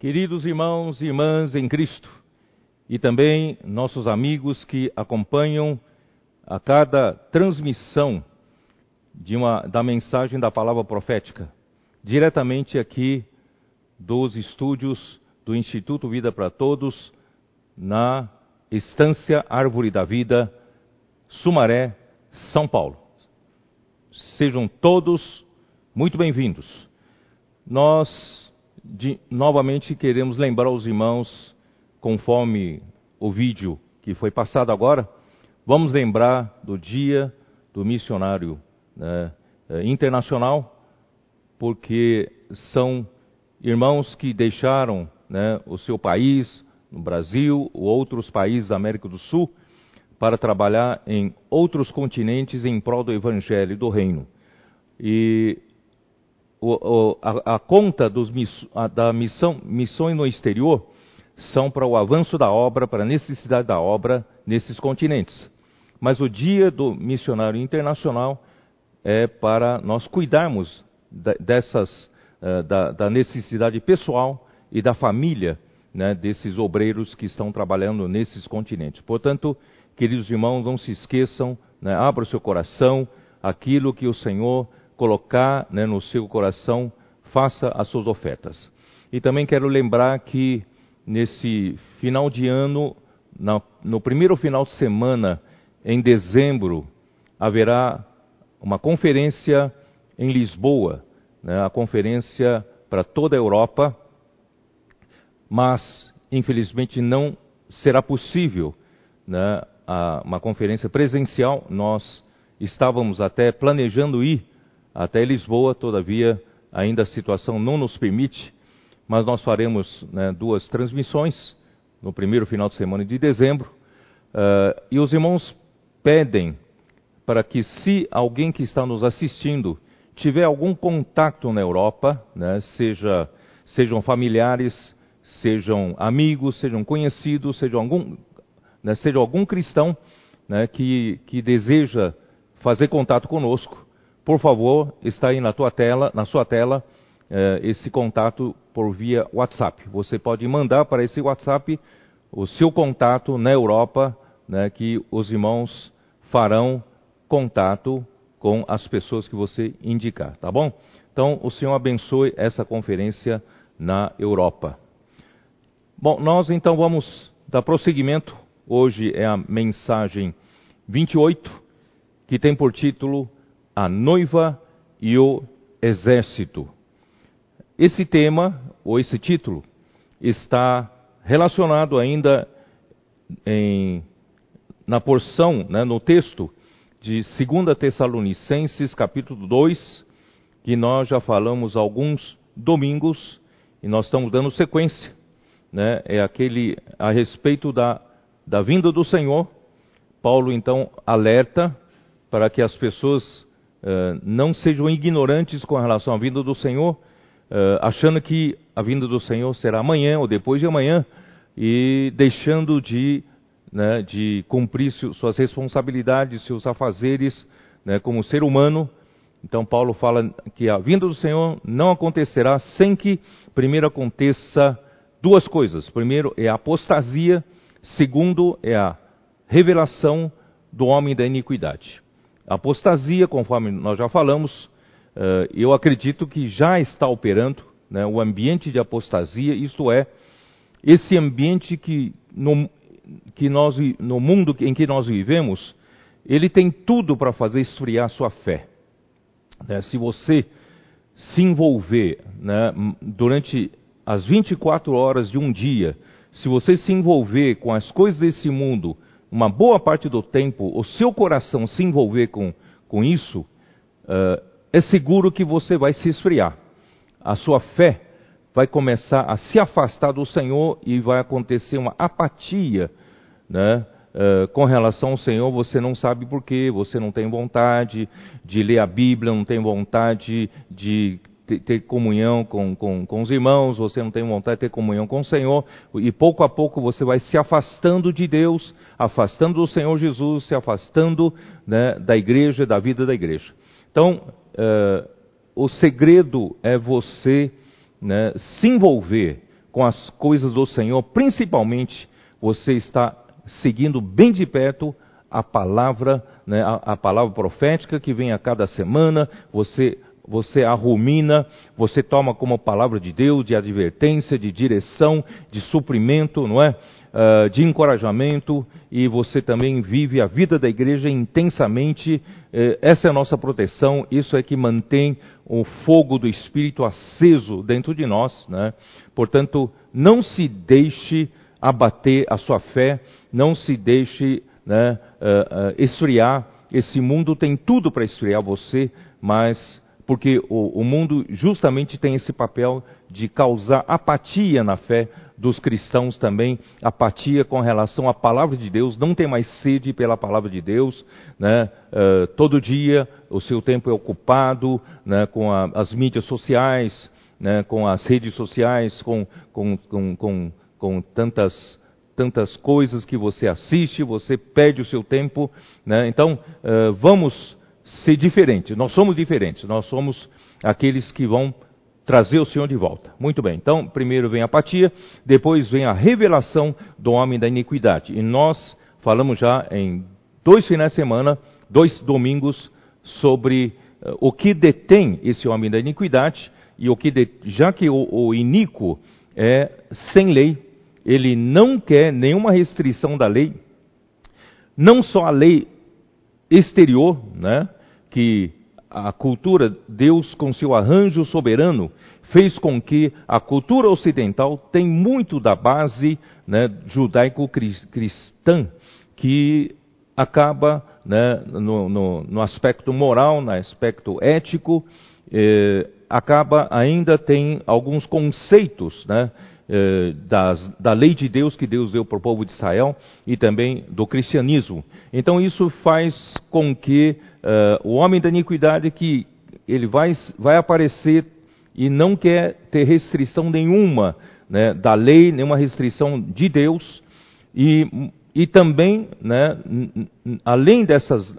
Queridos irmãos e irmãs em Cristo, e também nossos amigos que acompanham a cada transmissão uma, da mensagem da palavra profética, diretamente aqui dos estúdios do Instituto Vida para Todos, na Estância Árvore da Vida, Sumaré, São Paulo. Sejam todos muito bem-vindos. Nós de, novamente queremos lembrar os irmãos, conforme o vídeo que foi passado agora, vamos lembrar do dia do missionário né, eh, internacional, porque são irmãos que deixaram né, o seu país, no Brasil ou outros países da América do Sul, para trabalhar em outros continentes em prol do Evangelho e do Reino. E o, o, a, a, conta dos, a, da missão, missões no exterior são para o avanço da obra, para a necessidade da obra nesses continentes. Mas o dia do missionário internacional é para nós cuidarmos dessas, uh, da, da, necessidade pessoal e da família né, desses obreiros que estão trabalhando nesses continentes. Portanto, queridos irmãos, não se esqueçam, né, abra o seu coração, aquilo que o Senhor colocar né, no seu coração, faça as suas ofertas. E também quero lembrar que nesse final de ano, na, no primeiro final de semana, em dezembro, haverá uma conferência em Lisboa, né, a conferência para toda a Europa, mas infelizmente não será possível né, a, uma conferência presencial. Nós estávamos até planejando ir até Lisboa, todavia ainda a situação não nos permite, mas nós faremos né, duas transmissões no primeiro final de semana de dezembro. Uh, e os irmãos pedem para que, se alguém que está nos assistindo tiver algum contato na Europa, né, seja, sejam familiares, sejam amigos, sejam conhecidos, sejam algum, né, seja algum cristão né, que, que deseja fazer contato conosco, por favor, está aí na tua tela, na sua tela, eh, esse contato por via WhatsApp. Você pode mandar para esse WhatsApp o seu contato na Europa, né, que os irmãos farão contato com as pessoas que você indicar, tá bom? Então, o Senhor abençoe essa conferência na Europa. Bom, nós então vamos dar prosseguimento. Hoje é a mensagem 28, que tem por título a noiva e o exército. Esse tema, ou esse título, está relacionado ainda em, na porção, né, no texto de 2 Tessalonicenses, capítulo 2, que nós já falamos alguns domingos e nós estamos dando sequência. Né, é aquele a respeito da, da vinda do Senhor. Paulo então alerta para que as pessoas uh, não sejam ignorantes com relação à vinda do Senhor, uh, achando que a vinda do Senhor será amanhã ou depois de amanhã, e deixando de, né, de cumprir suas responsabilidades, seus afazeres né, como ser humano. Então, Paulo fala que a vinda do Senhor não acontecerá sem que primeiro aconteça duas coisas. Primeiro é a apostasia, segundo é a revelação do homem da iniquidade. Apostasia, conforme nós já falamos, eh, eu acredito que já está operando né, o ambiente de apostasia, isto é, esse ambiente que no, que nós, no mundo em que nós vivemos, ele tem tudo para fazer esfriar sua fé. Né, se você se envolver né, durante as 24 horas de um dia, se você se envolver com as coisas desse mundo, uma boa parte do tempo, o seu coração se envolver com, com isso, uh, é seguro que você vai se esfriar. A sua fé vai começar a se afastar do Senhor e vai acontecer uma apatia, né? Uh, com relação ao Senhor, você não sabe por quê, você não tem vontade de ler a Bíblia, não tem vontade de ter, ter comunhão com, com, com os irmãos, você não tem vontade de ter comunhão com o Senhor, e pouco a pouco você vai se afastando de Deus, afastando do Senhor Jesus, se afastando né, da igreja, da vida da igreja. Então, uh, o segredo é você né, se envolver com as coisas do Senhor, principalmente você está seguindo bem de perto a palavra, né, a, a, palavra profética que vem a cada semana, você, você a rumina, você toma como palavra de Deus, de advertência, de direção, de suprimento, não é? Uh, de encorajamento, e você também vive a vida da igreja intensamente. Uh, essa é a nossa proteção, isso é que mantém o fogo do Espírito aceso dentro de nós. Né? Portanto, não se deixe abater a sua fé, não se deixe né, uh, esfriar. Esse mundo tem tudo para esfriar você, mas porque o, o, mundo justamente tem esse papel de causar apatia na fé dos cristãos também, apatia com relação à palavra de Deus, não tem mais sede pela palavra de Deus, né? Uh, todo dia o seu tempo é ocupado né, com a, as mídias sociais, né, com as redes sociais, com, com, com, com com tantas tantas coisas que você assiste, você perde o seu tempo, né? Então uh, vamos ser diferentes. Nós somos diferentes. Nós somos aqueles que vão trazer o Senhor de volta. Muito bem. Então primeiro vem a apatia, depois vem a revelação do homem da iniquidade. E nós falamos já em dois finais de semana, dois domingos sobre uh, o que detém esse homem da iniquidade e o que já que o, o iníquo é sem lei, ele não quer nenhuma restrição da lei, não só a lei exterior, né, que a cultura, Deus com seu arranjo soberano, fez com que a cultura ocidental tem muito da base né, judaico-cristã, que acaba né, no, no, no, aspecto moral, no aspecto ético, eh, acaba ainda tem alguns conceitos né, eh, das, da lei de Deus que Deus deu para o povo de Israel e também do cristianismo. Então isso faz com que uh, o homem da iniquidade que ele vai, vai aparecer e não quer ter restrição nenhuma né, da lei, nenhuma restrição de Deus e, e também, né, além dessas,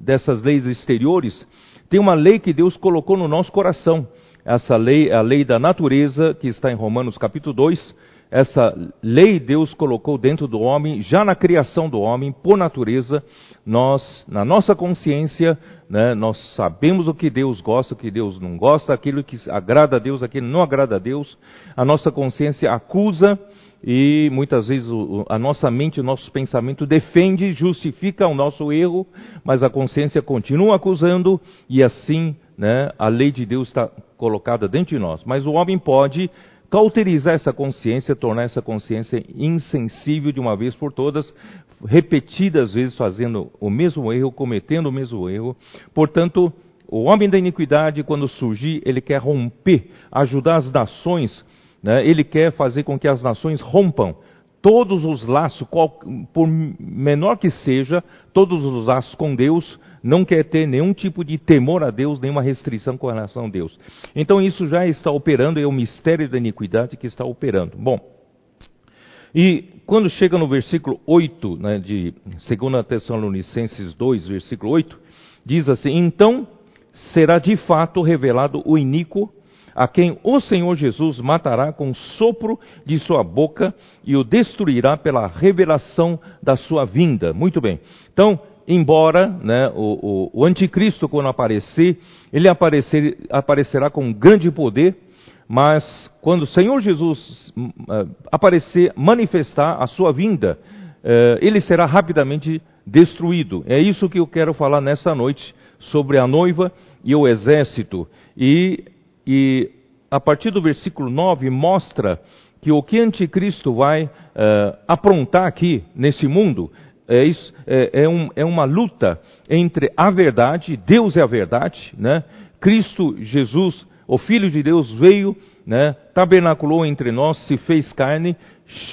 dessas leis exteriores, tem uma lei que Deus colocou no nosso coração essa lei a lei da natureza, que está em Romanos capítulo 2. Essa lei Deus colocou dentro do homem, já na criação do homem, por natureza. Nós, na nossa consciência, né, nós sabemos o que Deus gosta, o que Deus não gosta, aquilo que agrada a Deus, aquilo que não agrada a Deus. A nossa consciência acusa e muitas vezes a nossa mente, o nosso pensamento defende, justifica o nosso erro, mas a consciência continua acusando e assim né, a lei de Deus está colocada dentro de nós. Mas o homem pode cauterizar essa consciência, tornar essa consciência insensível de uma vez por todas, repetidas vezes fazendo o mesmo erro, cometendo o mesmo erro. Portanto, o homem da iniquidade, quando surgir, ele quer romper, ajudar as nações, né? ele quer fazer com que as nações rompam todos os laços, por menor que seja, todos os laços com Deus, não quer ter nenhum tipo de temor a Deus, nenhuma restrição com relação a Deus. Então isso já está operando, é o mistério da iniquidade que está operando. Bom, e quando chega no versículo 8 né, de 2 Tessalonicenses 2, versículo 8, diz assim: Então será de fato revelado o iníquo a quem o Senhor Jesus matará com o sopro de sua boca e o destruirá pela revelação da sua vinda. Muito bem. Então, embora né, o, o, o, anticristo, quando aparecer, ele aparecer, aparecerá com grande poder, mas quando o Senhor Jesus uh, aparecer, manifestar a sua vinda, uh, ele será rapidamente destruído. É isso que eu quero falar nessa noite sobre a noiva e o exército. E e a partir do versículo 9 mostra que o que anticristo vai uh, aprontar aqui nesse mundo é, isso, é, é, um, é, uma luta entre a verdade, Deus é a verdade, né? Cristo Jesus, o Filho de Deus, veio, né? tabernaculou entre nós, se fez carne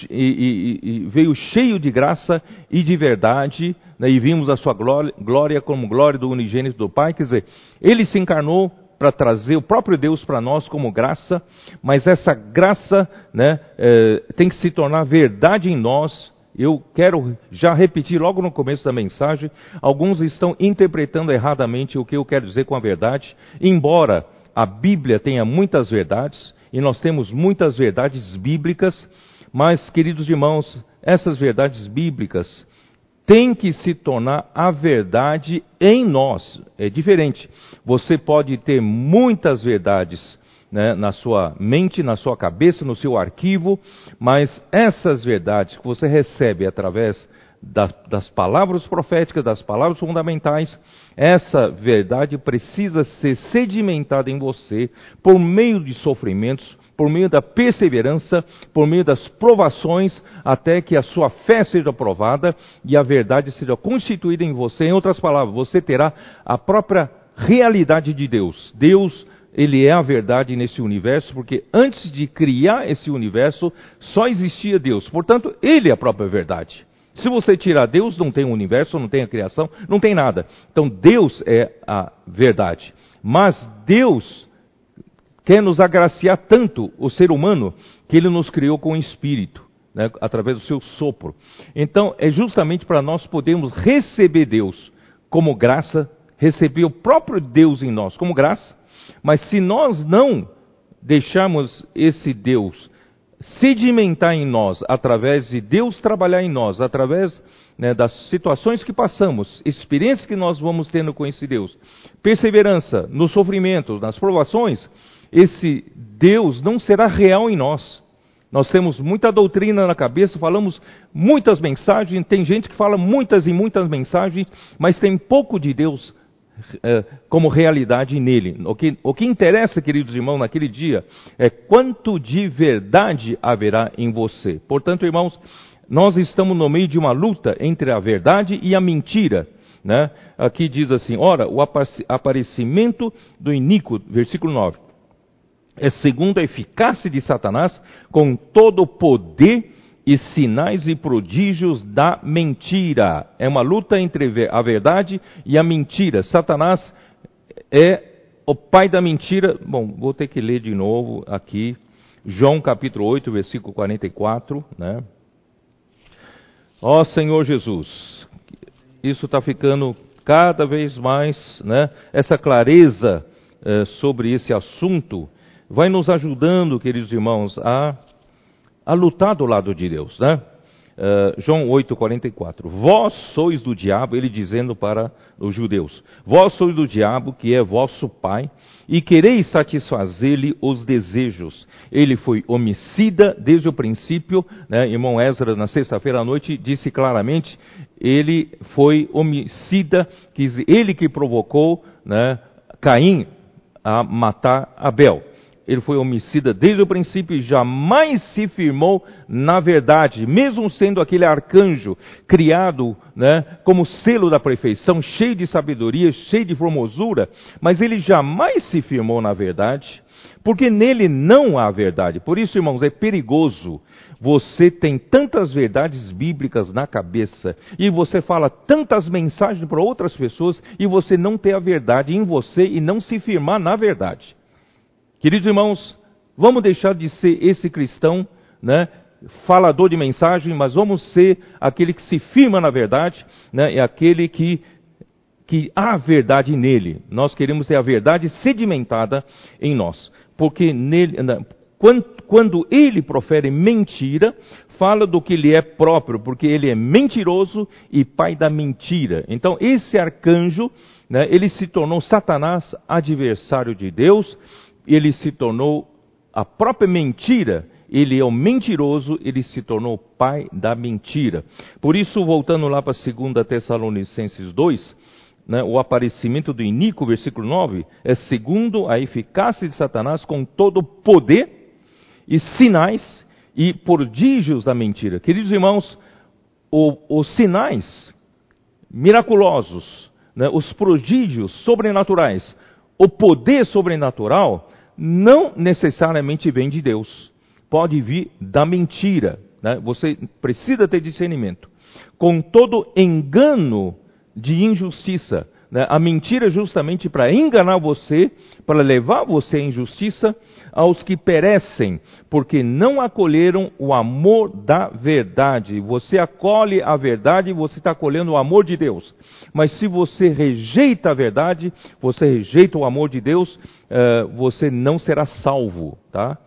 e, e, e veio cheio de graça e de verdade, né? e vimos a sua glória, glória como glória do unigênito do Pai, quer dizer, ele se encarnou para trazer o próprio Deus para nós como graça, mas essa graça né, é, tem que se tornar verdade em nós. Eu quero já repetir logo no começo da mensagem: alguns estão interpretando erradamente o que eu quero dizer com a verdade, embora a Bíblia tenha muitas verdades, e nós temos muitas verdades bíblicas, mas, queridos irmãos, essas verdades bíblicas têm que se tornar a verdade em nós. É diferente. Você pode ter muitas verdades né, na sua mente, na sua cabeça, no seu arquivo, mas essas verdades que você recebe através das, das, palavras proféticas, das palavras fundamentais, essa verdade precisa ser sedimentada em você por meio de sofrimentos, por meio da perseverança, por meio das provações, até que a sua fé seja provada e a verdade seja constituída em você. Em outras palavras, você terá a própria realidade de Deus. Deus ele é a verdade nesse universo, porque antes de criar esse universo, só existia Deus. Portanto, ele é a própria verdade. Se você tirar Deus, não tem o universo, não tem a criação, não tem nada. Então, Deus é a verdade. Mas Deus quer nos agraciar tanto, o ser humano, que ele nos criou com o espírito. Né, através do seu sopro. Então, é justamente para nós podermos receber Deus como graça, receber o próprio Deus em nós como graça, mas se nós não deixarmos esse Deus sedimentar em nós, através de Deus trabalhar em nós, através né, das situações que passamos, experiências que nós vamos tendo com esse Deus, perseverança nos sofrimentos, nas provações, esse Deus não será real em nós. Nós temos muita doutrina na cabeça, falamos muitas mensagens, tem gente que fala muitas e muitas mensagens, mas tem pouco de Deus como realidade nele. O que, o que interessa, queridos irmãos, naquele dia é quanto de verdade haverá em você. Portanto, irmãos, nós estamos no meio de uma luta entre a verdade e a mentira. Né? Aqui diz assim: ora, o aparecimento do iníquo, versículo 9, é segundo a eficácia de Satanás, com todo o poder e sinais e prodígios da mentira. É uma luta entre a verdade e a mentira. Satanás é o pai da mentira. Bom, vou ter que ler de novo aqui. João capítulo 8, versículo 44, né? Ó Senhor Jesus, isso está ficando cada vez mais, né? Essa clareza eh, sobre esse assunto vai nos ajudando, queridos irmãos, a a lutar do lado de Deus, né? Uh, João 8,44. Vós sois do diabo, ele dizendo para os judeus: Vós sois do diabo, que é vosso pai, e quereis satisfazer-lhe os desejos. Ele foi homicida desde o princípio, né? irmão Ezra, na sexta-feira à noite, disse claramente: ele foi homicida, ele que provocou né, Caim a matar Abel ele foi homicida desde o princípio e jamais se firmou na verdade, mesmo sendo aquele arcanjo criado né, como selo da perfeição, cheio de sabedoria, cheio de formosura, mas ele jamais se firmou na verdade, porque nele não há verdade. Por isso, irmãos, é perigoso. Você tem tantas verdades bíblicas na cabeça e você fala tantas mensagens para outras pessoas e você não ter a verdade em você e não se firmar na verdade. Queridos irmãos, vamos deixar de ser esse cristão, né, falador de mensagem, mas vamos ser aquele que se firma na verdade, né, é aquele que, que há verdade nele. Nós queremos ter a verdade sedimentada em nós, porque nele, né, quando, quando ele profere mentira, fala do que ele é próprio, porque ele é mentiroso e pai da mentira. Então, esse arcanjo, né, ele se tornou Satanás, adversário de Deus, ele se tornou a própria mentira, ele é o mentiroso, ele se tornou pai da mentira. Por isso, voltando lá para 2 Tessalonicenses 2, né, o aparecimento do iníquo, versículo 9, é segundo a eficácia de Satanás com todo o poder e sinais e prodígios da mentira. Queridos irmãos, o, os sinais miraculosos, né, os prodígios sobrenaturais, o poder sobrenatural não necessariamente vem de Deus. Pode vir da mentira. Né? Você precisa ter discernimento. Com todo engano de injustiça, Né? A mentira é justamente para enganar você, para levar você à injustiça, aos que perecem, porque não acolheram o amor da verdade. Você acolhe a verdade, você está acolhendo o amor de Deus. Mas se você rejeita a verdade, você rejeita o amor de Deus, uh, você não será salvo, tá?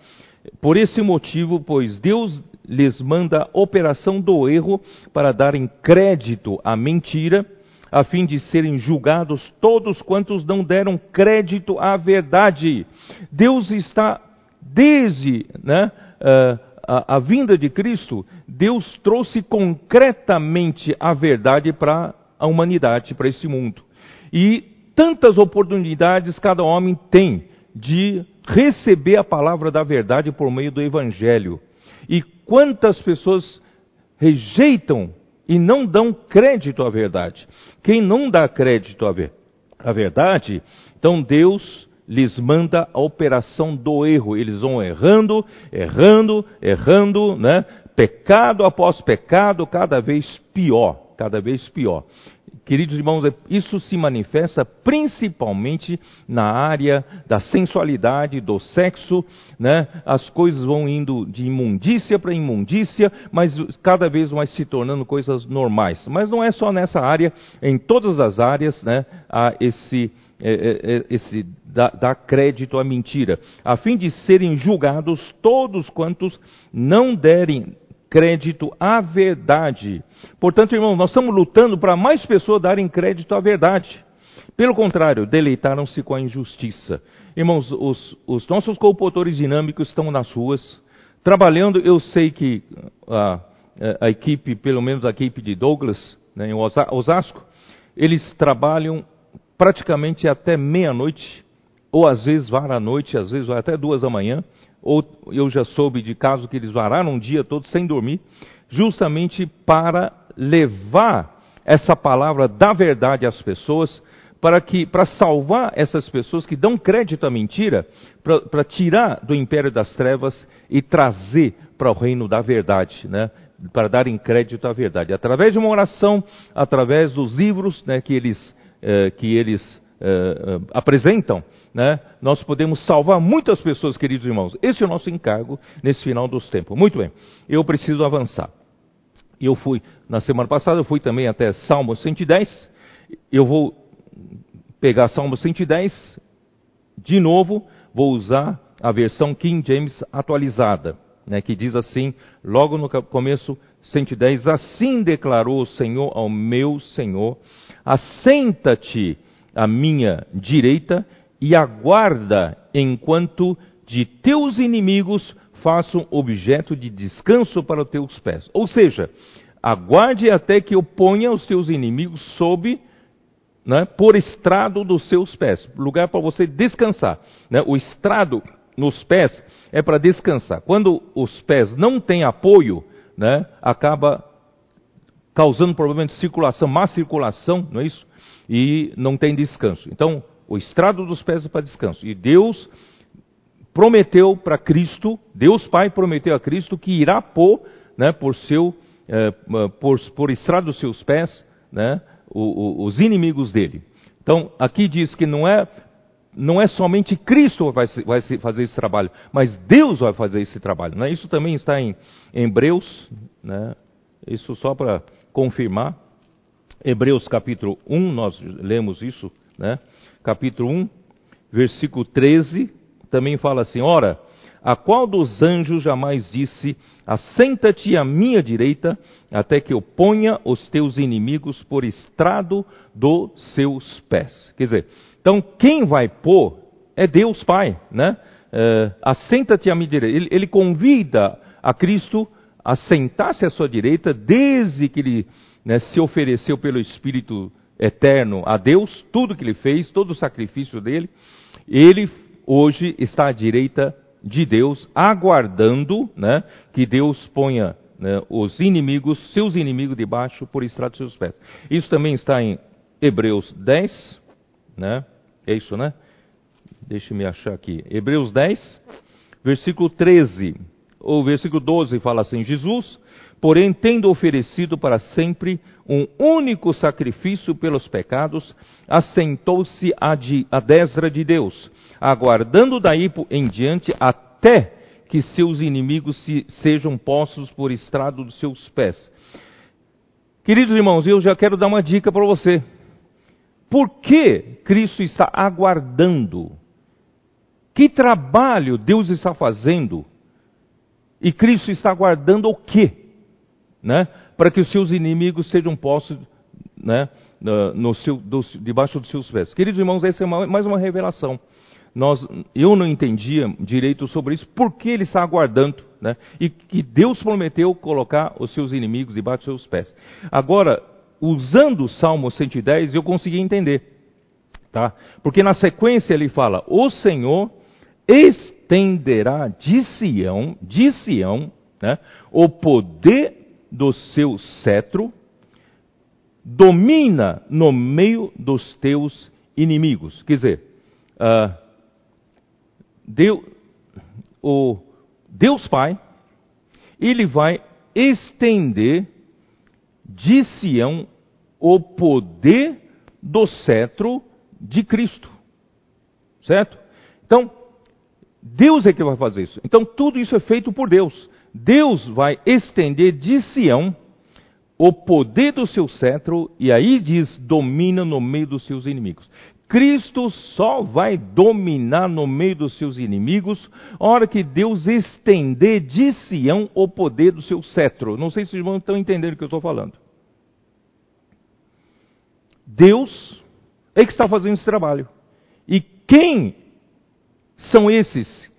Por esse motivo, pois Deus lhes manda operação do erro para darem crédito à mentira, a fim de serem julgados todos quantos não deram crédito à verdade. Deus está, desde né, a, a vinda de Cristo, Deus trouxe concretamente a verdade para a humanidade, para esse mundo. E tantas oportunidades cada homem tem de receber a palavra da verdade por meio do Evangelho. E quantas pessoas rejeitam e não dão crédito à verdade. Quem não dá crédito à, ver, à verdade, então Deus lhes manda a operação do erro. Eles vão errando, errando, errando, né? Pecado após pecado, cada vez pior, cada vez pior. Queridos irmãos, isso se manifesta principalmente na área da sensualidade, do sexo, né? As coisas vão indo de imundícia para imundícia, mas cada vez mais se tornando coisas normais. Mas não é só nessa área, em todas as áreas, né? Há esse é, é, é, esse dar crédito à mentira, a fim de serem julgados todos quantos não derem crédito à verdade. Portanto, irmão, nós estamos lutando para mais pessoas darem crédito à verdade. Pelo contrário, deleitaram-se com a injustiça. Irmãos, os, os nossos computadores dinâmicos estão nas ruas, trabalhando. Eu sei que a, a, equipe, pelo menos a equipe de Douglas, né, em Osasco, eles trabalham praticamente até meia-noite, ou às vezes vara à noite, às vezes vai até duas da manhã, ou eu já soube de casos que eles vararam um dia todo sem dormir, justamente para levar essa palavra da verdade às pessoas, para que para salvar essas pessoas que dão crédito à mentira, para tirar do império das trevas e trazer para o reino da verdade, né? para darem crédito à verdade, através de uma oração, através dos livros né, que eles, eh, que eles eh, eh apresentam, né, nós podemos salvar muitas pessoas, queridos irmãos. Esse é o nosso encargo nesse final dos tempos. Muito bem, eu preciso avançar. Eu fui, na semana passada, eu fui também até Salmo 110. Eu vou pegar Salmo 110, de novo, vou usar a versão King James atualizada, né, que diz assim, logo no começo, 110, assim declarou o Senhor ao meu Senhor, assenta-te à minha direita e aguarda enquanto de teus inimigos façam objeto de descanso para os teus pés. Ou seja, aguarde até que eu ponha os teus inimigos sob, né, por estrado dos seus pés, lugar para você descansar. Né? O estrado nos pés é para descansar. Quando os pés não têm apoio, né, acaba causando problema de circulação, má circulação, não é isso? E não tem descanso. Então, o estrado dos pés para descanso. E Deus prometeu para Cristo, Deus Pai prometeu a Cristo que irá pôr, né, por seu, eh, por, por estrado dos seus pés, né, o, o, os inimigos dele. Então, aqui diz que não é, não é somente Cristo vai, vai fazer esse trabalho, mas Deus vai fazer esse trabalho. Né? Isso também está em, em Hebreus, né? isso só para confirmar. Hebreus capítulo 1, nós lemos isso, né? capítulo 1, versículo 13, também fala assim: Ora, a qual dos anjos jamais disse: Assenta-te à minha direita, até que eu ponha os teus inimigos por estrado dos seus pés? Quer dizer, então quem vai pôr é Deus Pai, né? É, Assenta-te à minha direita. Ele, ele convida a Cristo a sentar-se à sua direita, desde que ele né, se ofereceu pelo Espírito eterno a Deus, tudo que ele fez, todo o sacrifício dele, ele hoje está à direita de Deus, aguardando né, que Deus ponha né, os inimigos, seus inimigos debaixo por estrado de seus pés. Isso também está em Hebreus 10, né? É isso, né? Deixe-me achar aqui. Hebreus 10, versículo 13. o versículo 12 fala assim: Jesus, porém, tendo oferecido para sempre um único sacrifício pelos pecados, assentou-se à, à destra de Deus, aguardando daí em diante até que seus inimigos se, sejam postos por estrado dos seus pés. Queridos irmãos, eu já quero dar uma dica para você. Por que Cristo está aguardando? Que trabalho Deus está fazendo? E Cristo está aguardando o quê? Né? Para que os seus inimigos sejam postos né, no seu, do, debaixo dos seus pés. Queridos irmãos, essa é mais uma revelação. Nós, eu não entendia direito sobre isso, por que ele está aguardando, né? E que Deus prometeu colocar os seus inimigos debaixo dos seus pés. Agora, usando o Salmo 110, eu consegui entender, tá? Porque na sequência ele fala: O Senhor estenderá de Sião, de Sião, né, o poder do seu cetro, domina no meio dos teus inimigos. Quer dizer, uh, Deus, o Deus Pai, ele vai estender de Sião o poder do cetro de Cristo. Certo? Então, Deus é que vai fazer isso. Então tudo isso é feito por Deus. Deus vai estender de Sião o poder do seu cetro, e aí diz: domina no meio dos seus inimigos. Cristo só vai dominar no meio dos seus inimigos, hora que Deus estender de Sião o poder do seu cetro. Não sei se os irmãos estão entendendo o que eu estou falando. Deus é que está fazendo esse trabalho. E quem são esses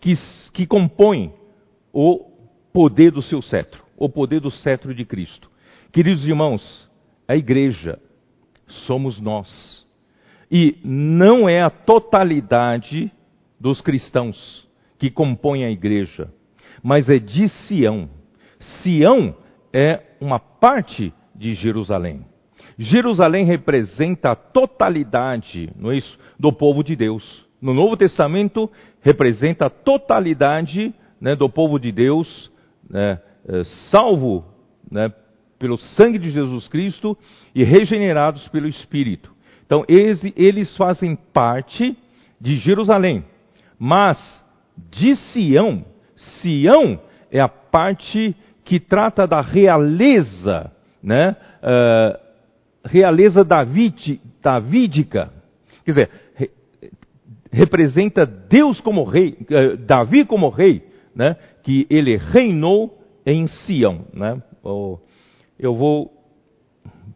que, que compõem o poder do seu cetro, o poder do cetro de Cristo. Queridos irmãos, a igreja somos nós. E não é a totalidade dos cristãos que compõem a igreja, mas é de Sião. Sião é uma parte de Jerusalém. Jerusalém representa a totalidade, não é isso, do povo de Deus no Novo Testamento representa a totalidade né, do povo de Deus, né, é, salvo né, pelo sangue de Jesus Cristo e regenerados pelo Espírito. Então, eles, eles fazem parte de Jerusalém, mas de Sião, Sião é a parte que trata da realeza, né, uh, realeza David, davídica. Quer dizer, representa Deus como rei, eh, Davi como rei, né? que ele reinou em Sião. Né? Eu vou.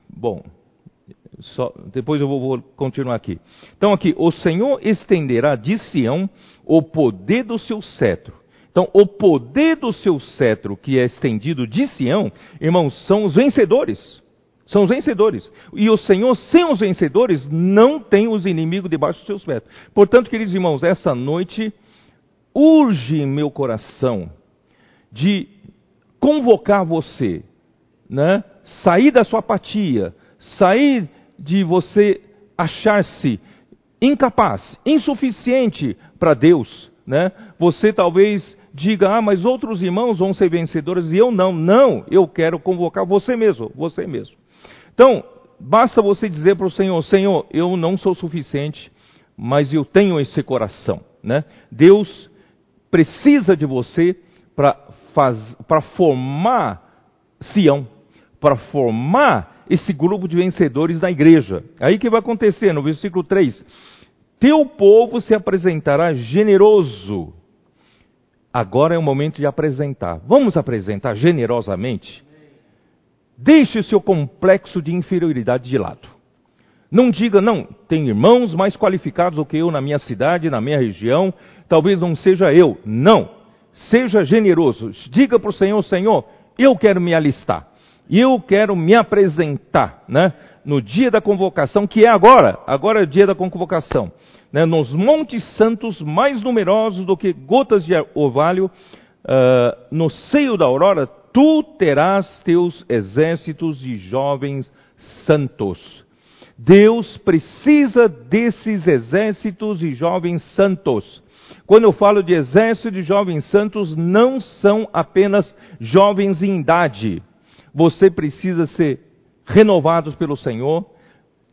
Bom, só, depois eu vou, vou, continuar aqui. Então, aqui, o Senhor estenderá de Sião o poder do seu cetro. Então, o poder do seu cetro que é estendido de Sião, irmãos, são os vencedores. São os vencedores. E o Senhor, sem os vencedores, não tem os inimigos debaixo dos seus pés. Portanto, queridos irmãos, essa noite urge meu coração de convocar você, né? sair da sua apatia, sair de você achar-se incapaz, insuficiente para Deus. Né? Você talvez diga, ah, mas outros irmãos vão ser vencedores e eu não. Não, eu quero convocar você mesmo, você mesmo. Então, basta você dizer para o Senhor: Senhor, eu não sou suficiente, mas eu tenho esse coração. Né? Deus precisa de você para formar Sião, para formar esse grupo de vencedores da igreja. Aí que vai acontecer no versículo 3: Teu povo se apresentará generoso. Agora é o momento de apresentar. Vamos apresentar generosamente? Deixe o seu complexo de inferioridade de lado. Não diga, não, tem irmãos mais qualificados do que eu na minha cidade, na minha região, talvez não seja eu. Não. Seja generoso. Diga para o Senhor, Senhor, eu quero me alistar. Eu quero me apresentar, né? No dia da convocação, que é agora. Agora é o dia da convocação. Né, nos montes santos mais numerosos do que gotas de orvalho, uh, no seio da aurora, tu terás teus exércitos de jovens santos. Deus precisa desses exércitos de jovens santos. Quando eu falo de exército de jovens santos, não são apenas jovens em idade. Você precisa ser renovado pelo Senhor,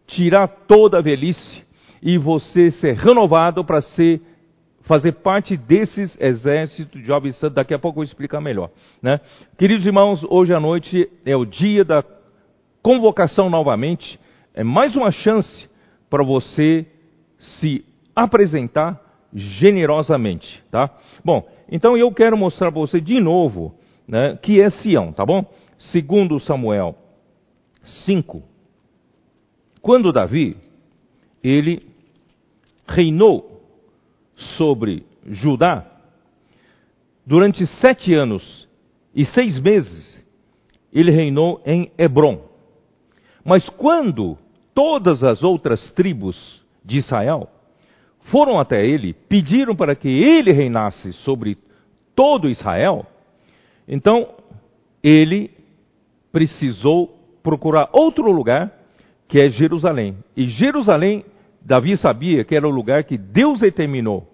tirar toda a velhice e você ser renovado para ser fazer parte desses exércitos de jovens santos. Daqui a pouco eu vou explicar melhor. Né? Queridos irmãos, hoje à noite é o dia da convocação novamente. É mais uma chance para você se apresentar generosamente, tá? Bom, então eu quero mostrar para você de novo, né, que é Sião, tá bom? Segundo Samuel 5. Quando Davi, ele reinou sobre Judá, durante sete anos e seis meses, ele reinou em Hebron. Mas quando todas as outras tribos de Israel foram até ele, pediram para que ele reinasse sobre todo Israel, então ele precisou procurar outro lugar, que é Jerusalém. E Jerusalém, Davi sabia que era o lugar que Deus determinou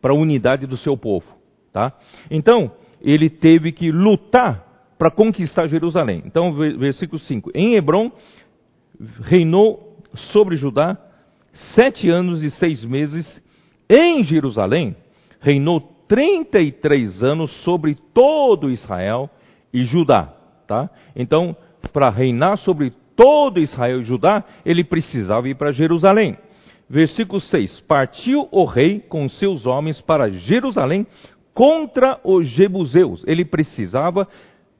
para a unidade do seu povo. Tá? Então, ele teve que lutar para conquistar Jerusalém. Então, versículo 5: Em Hebron reinou sobre Judá sete anos e seis meses. Em Jerusalém reinou 33 anos sobre todo Israel e Judá. Tá? Então, para reinar sobre todo Israel e Judá, ele precisava ir para Jerusalém. Versículo 6: Partiu o rei com seus homens para Jerusalém contra os jebuseus. Ele precisava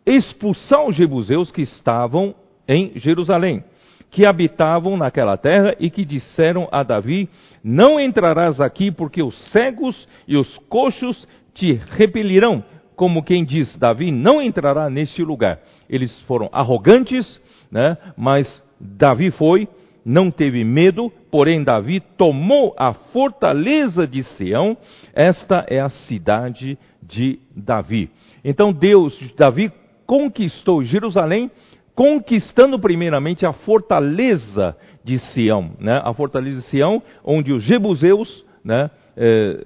expulsar os jebuseus que estavam em Jerusalém, que habitavam naquela terra e que disseram a Davi: Não entrarás aqui, porque os cegos e os coxos te repelirão. Como quem diz, Davi não entrará neste lugar. Eles foram arrogantes, né? mas Davi foi, não teve medo, porém Davi tomou a fortaleza de Sião, esta é a cidade de Davi. Então Deus, Davi conquistou Jerusalém, conquistando primeiramente a fortaleza de Sião, né? a fortaleza de Sião, onde os jebuseus né, eh,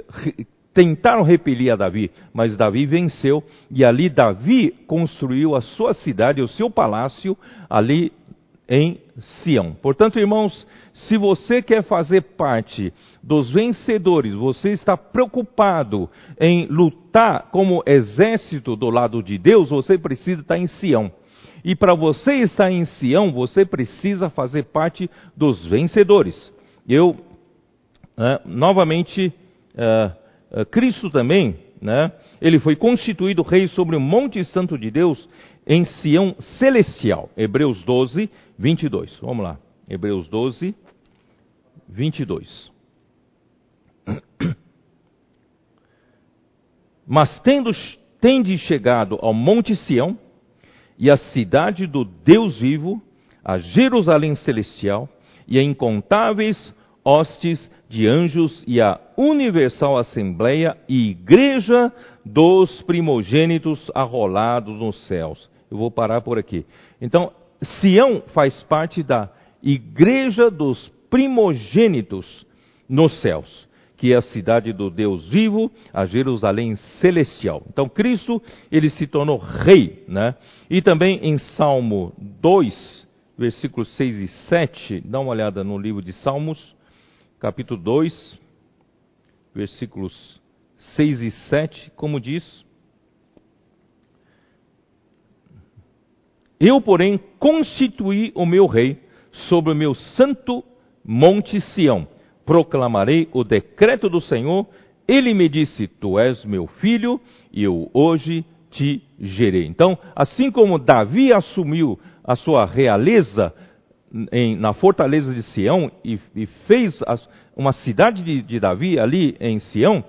tentaram repelir a Davi, mas Davi venceu e ali Davi construiu a sua cidade, o seu palácio ali em Sião. Portanto, irmãos, se você quer fazer parte dos vencedores, você está preocupado em lutar como exército do lado de Deus, você precisa estar em Sião. E para você estar em Sião, você precisa fazer parte dos vencedores. Eu, uh, novamente, uh, uh, Cristo também, né, ele foi constituído rei sobre o Monte Santo de Deus em Sião celestial. Hebreus 12, 22. Vamos lá. Hebreus 12, 22. Mas tendo, chegado ao Monte Sião e à cidade do Deus vivo, a Jerusalém celestial e a incontáveis hostes de anjos e a universal assembleia e igreja dos primogênitos arrolados nos céus. Eu vou parar por aqui. Então, Sião faz parte da igreja dos primogênitos nos céus, que é a cidade do Deus vivo, a Jerusalém celestial. Então, Cristo, ele se tornou rei, né? E também em Salmo 2, versículos 6 e 7, dá uma olhada no livro de Salmos, capítulo 2, versículos 6 e 7, como diz: Eu, porém, constituí o meu rei sobre o meu santo monte Sião. Proclamarei o decreto do Senhor. Ele me disse: Tu és meu filho, e eu hoje te gerei. Então, assim como Davi assumiu a sua realeza, em, na fortaleza de Sião e, e fez as, uma cidade de, de, Davi ali em Sião,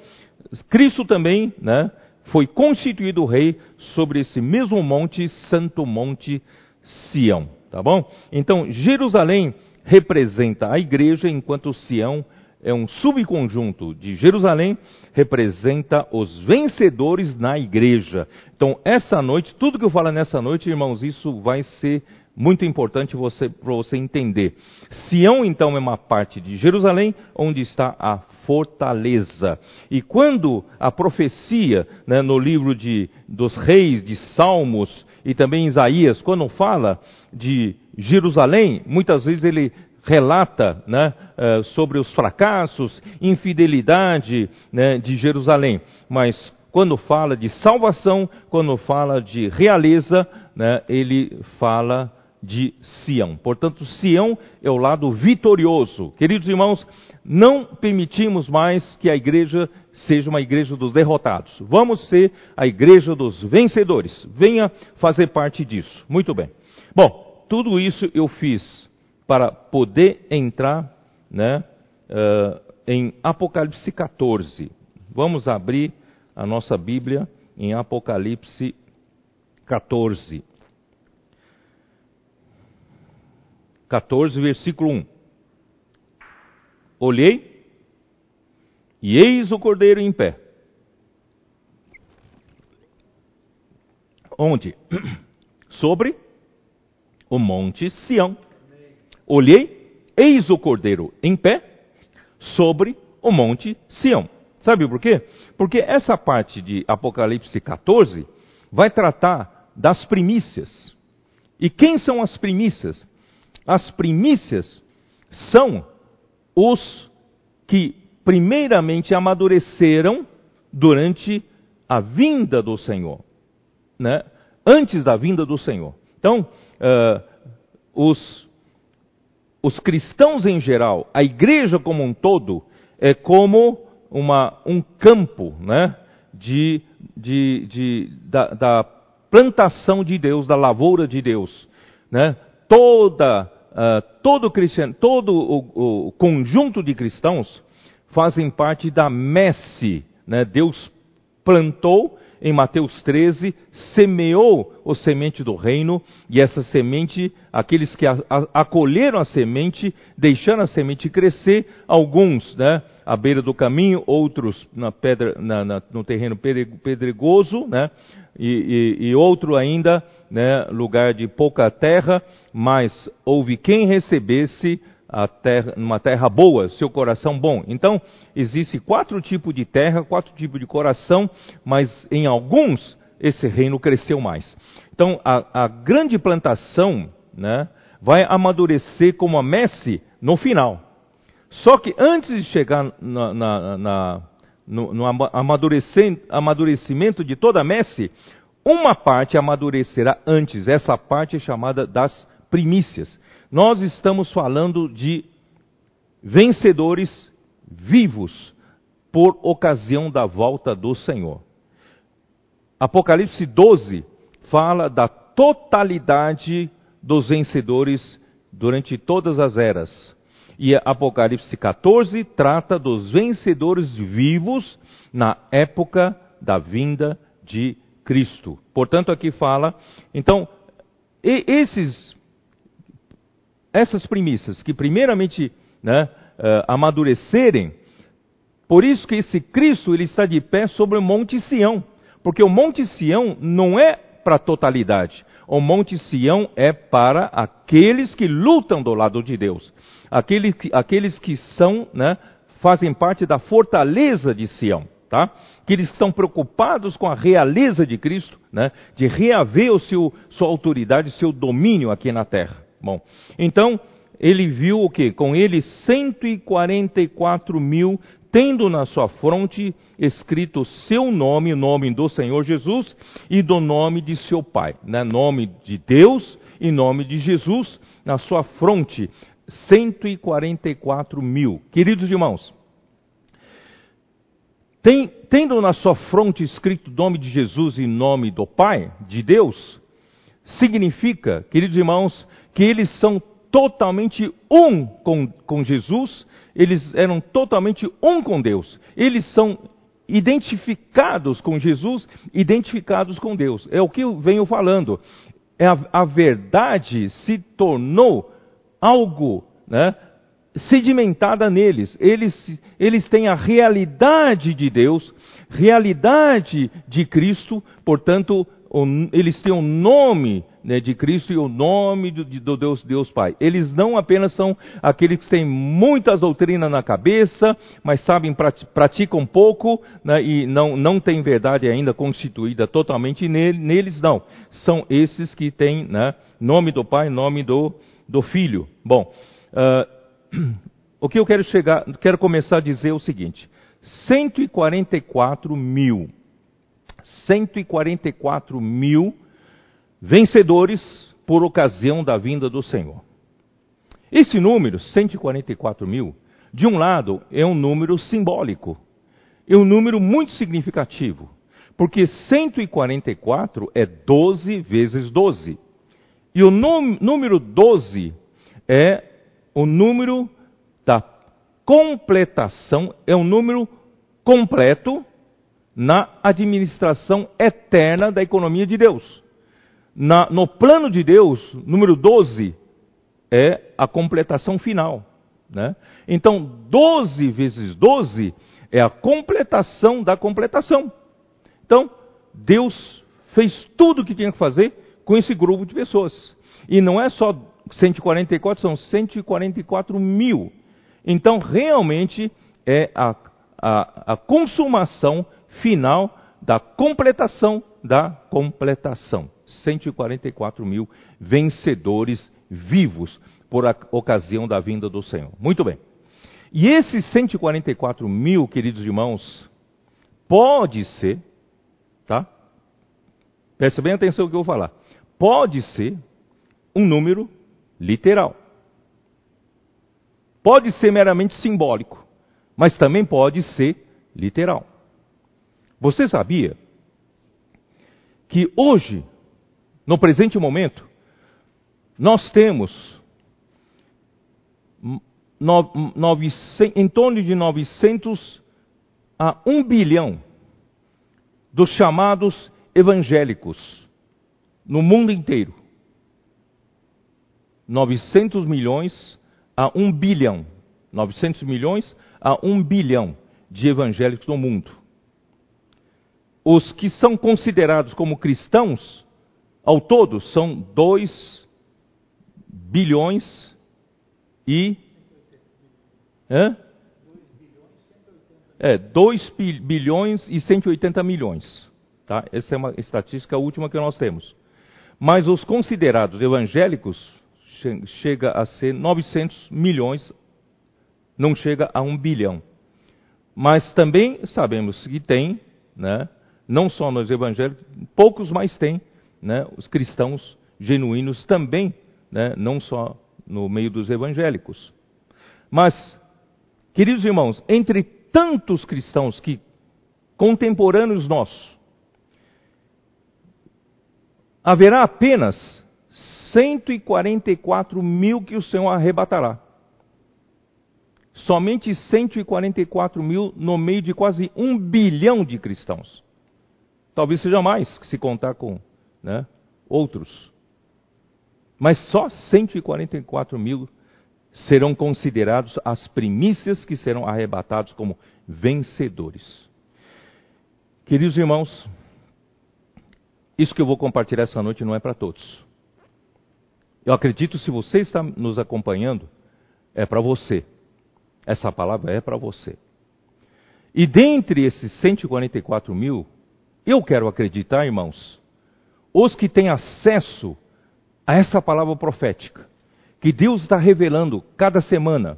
Cristo também né, foi constituído rei sobre esse mesmo monte, Santo Monte Sião. Tá bom? Então, Jerusalém representa a igreja, enquanto Sião é um subconjunto de Jerusalém, representa os vencedores na igreja. Então, essa noite, tudo que eu falo nessa noite, irmãos, isso vai ser Muito importante você, para você entender. Sião, então, é uma parte de Jerusalém onde está a fortaleza. E quando a profecia, né, no livro de, dos reis, de Salmos e também Isaías, quando fala de Jerusalém, muitas vezes ele relata né, eh, sobre os fracassos, infidelidade né, de Jerusalém. Mas quando fala de salvação, quando fala de realeza, né, ele fala de Sião. Portanto, Sião é o lado vitorioso. Queridos irmãos, não permitimos mais que a igreja seja uma igreja dos derrotados. Vamos ser a igreja dos vencedores. Venha fazer parte disso. Muito bem. Bom, tudo isso eu fiz para poder entrar né, uh, em Apocalipse 14. Vamos abrir a nossa Bíblia em Apocalipse 14. 14, versículo 1. Olhei e eis o cordeiro em pé. Onde? Sobre o monte Sião. Olhei, eis o cordeiro em pé sobre o monte Sião. Sabe por quê? Porque essa parte de Apocalipse 14 vai tratar das primícias. E quem são as primícias? As primícias são os que primeiramente amadureceram durante a vinda do Senhor, né? antes da vinda do Senhor. Então, uh, os, os cristãos em geral, a igreja como um todo, é como uma, um campo né? de, de, de da, da, plantação de Deus, da lavoura de Deus. Né? toda, uh, todo, todo o, o, conjunto de cristãos fazem parte da messe. Né? Deus plantou em Mateus 13, semeou o semente do reino, e essa semente, aqueles que a, a, acolheram a semente, deixaram a semente crescer, alguns né, à beira do caminho, outros na pedra, na, na, no terreno pedregoso, né, e, e, e outro ainda né, lugar de pouca terra, mas houve quem recebesse terra, uma terra boa, seu coração bom. Então, existe quatro tipos de terra, quatro tipos de coração, mas em alguns esse reino cresceu mais. Então, a, a grande plantação né, vai amadurecer como a messe no final. Só que antes de chegar na, na, na, no, no amadurecimento de toda a messe, uma parte amadurecerá antes. Essa parte é chamada das primícias. Nós estamos falando de vencedores vivos por ocasião da volta do Senhor. Apocalipse 12 fala da totalidade dos vencedores durante todas as eras. E Apocalipse 14 trata dos vencedores vivos na época da vinda de Cristo. Portanto, aqui fala, então, esses, essas primícias que primeiramente né, uh, amadurecerem, por isso que esse Cristo ele está de pé sobre o Monte Sião, porque o Monte Sião não é para a totalidade. O Monte Sião é para aqueles que lutam do lado de Deus, aqueles que, aqueles que são, né, fazem parte da fortaleza de Sião tá? Que eles estão preocupados com a realeza de Cristo, né? De reaver o seu, sua autoridade, seu domínio aqui na terra. Bom, então ele viu o que? Com ele 144 mil, tendo na sua fronte escrito o seu nome, o nome do Senhor Jesus e do nome de seu Pai, né? Nome de Deus e nome de Jesus na sua fronte. 144 mil. Queridos irmãos, tem, tendo na sua fronte escrito o nome de Jesus e nome do Pai, de Deus, significa, queridos irmãos, que eles são totalmente um com, com Jesus, eles eram totalmente um com Deus. Eles são identificados com Jesus, identificados com Deus. É o que eu venho falando. É a, a verdade se tornou algo né, sedimentada neles. Eles, eles têm a realidade de Deus, realidade de Cristo, portanto, eles têm o nome né, de Cristo e o nome do, do, Deus, Deus Pai. Eles não apenas são aqueles que têm muitas doutrinas na cabeça, mas sabem, praticam pouco né, e não, não têm verdade ainda constituída totalmente neles, não. São esses que têm né, nome do Pai, nome do, do Filho. Bom, uh, o que eu quero chegar, quero começar a dizer é o seguinte: 144 mil, 144 mil vencedores por ocasião da vinda do Senhor. Esse número, 144 mil, de um lado é um número simbólico, é um número muito significativo, porque 144 é 12 vezes 12. E o número 12 é o número da completação, é um número completo na administração eterna da economia de Deus na, no plano de Deus, número 12 é a completação final. Né? Então, 12 vezes 12 é a completação da completação. Então, Deus fez tudo o que tinha que fazer com esse grupo de pessoas. E não é só 144, são 144 mil. Então, realmente, é a, a, a consumação final da completação da completação. 144 mil vencedores vivos por ocasião da vinda do Senhor. Muito bem. E esses 144 mil, queridos irmãos, pode ser, tá? Presta bem atenção no que eu vou falar. Pode ser um número literal. Pode ser meramente simbólico, mas também pode ser literal. Você sabia que hoje no presente momento, nós temos em torno de 900 a 1 bilhão dos chamados evangélicos no mundo inteiro. 900 milhões a 1 bilhão. 900 milhões a 1 bilhão de evangélicos no mundo. Os que são considerados como cristãos ao todo, são 2 bilhões e. Hã? É, 2 bilhões e 180 milhões. Tá? Essa é uma estatística última que nós temos. Mas os considerados evangélicos chega a ser 900 milhões, não chega a 1 bilhão. Mas também sabemos que tem, né, não só nos evangélicos, poucos mais têm né, os cristãos genuínos também, né, não só no meio dos evangélicos. Mas, queridos irmãos, entre tantos cristãos que contemporâneos nossos, haverá apenas 144 mil que o Senhor arrebatará. Somente 144 mil no meio de quase um bilhão de cristãos. Talvez seja mais, se contar com né? outros. Mas só 144 mil serão considerados as primícias que serão arrebatados como vencedores. Queridos irmãos, isso que eu vou compartilhar essa noite não é para todos. Eu acredito se você está nos acompanhando, é para você. Essa palavra é para você. E dentre esses 144 mil, eu quero acreditar, irmãos, os que têm acesso a essa palavra profética, que Deus está revelando cada semana,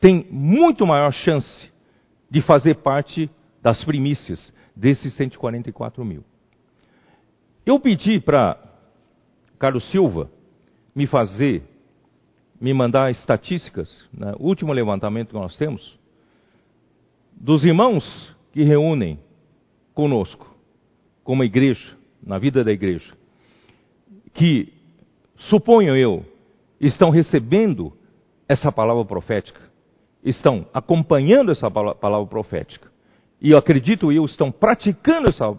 tem muito maior chance de fazer parte das primícias desses 144 mil. Eu pedi para Carlos Silva me fazer, me mandar estatísticas, né, último levantamento que nós temos, dos irmãos que reúnem conosco como igreja, na vida da igreja, que, suponho eu, estão recebendo essa palavra profética, estão acompanhando essa palavra profética, e eu acredito eu, estão praticando essa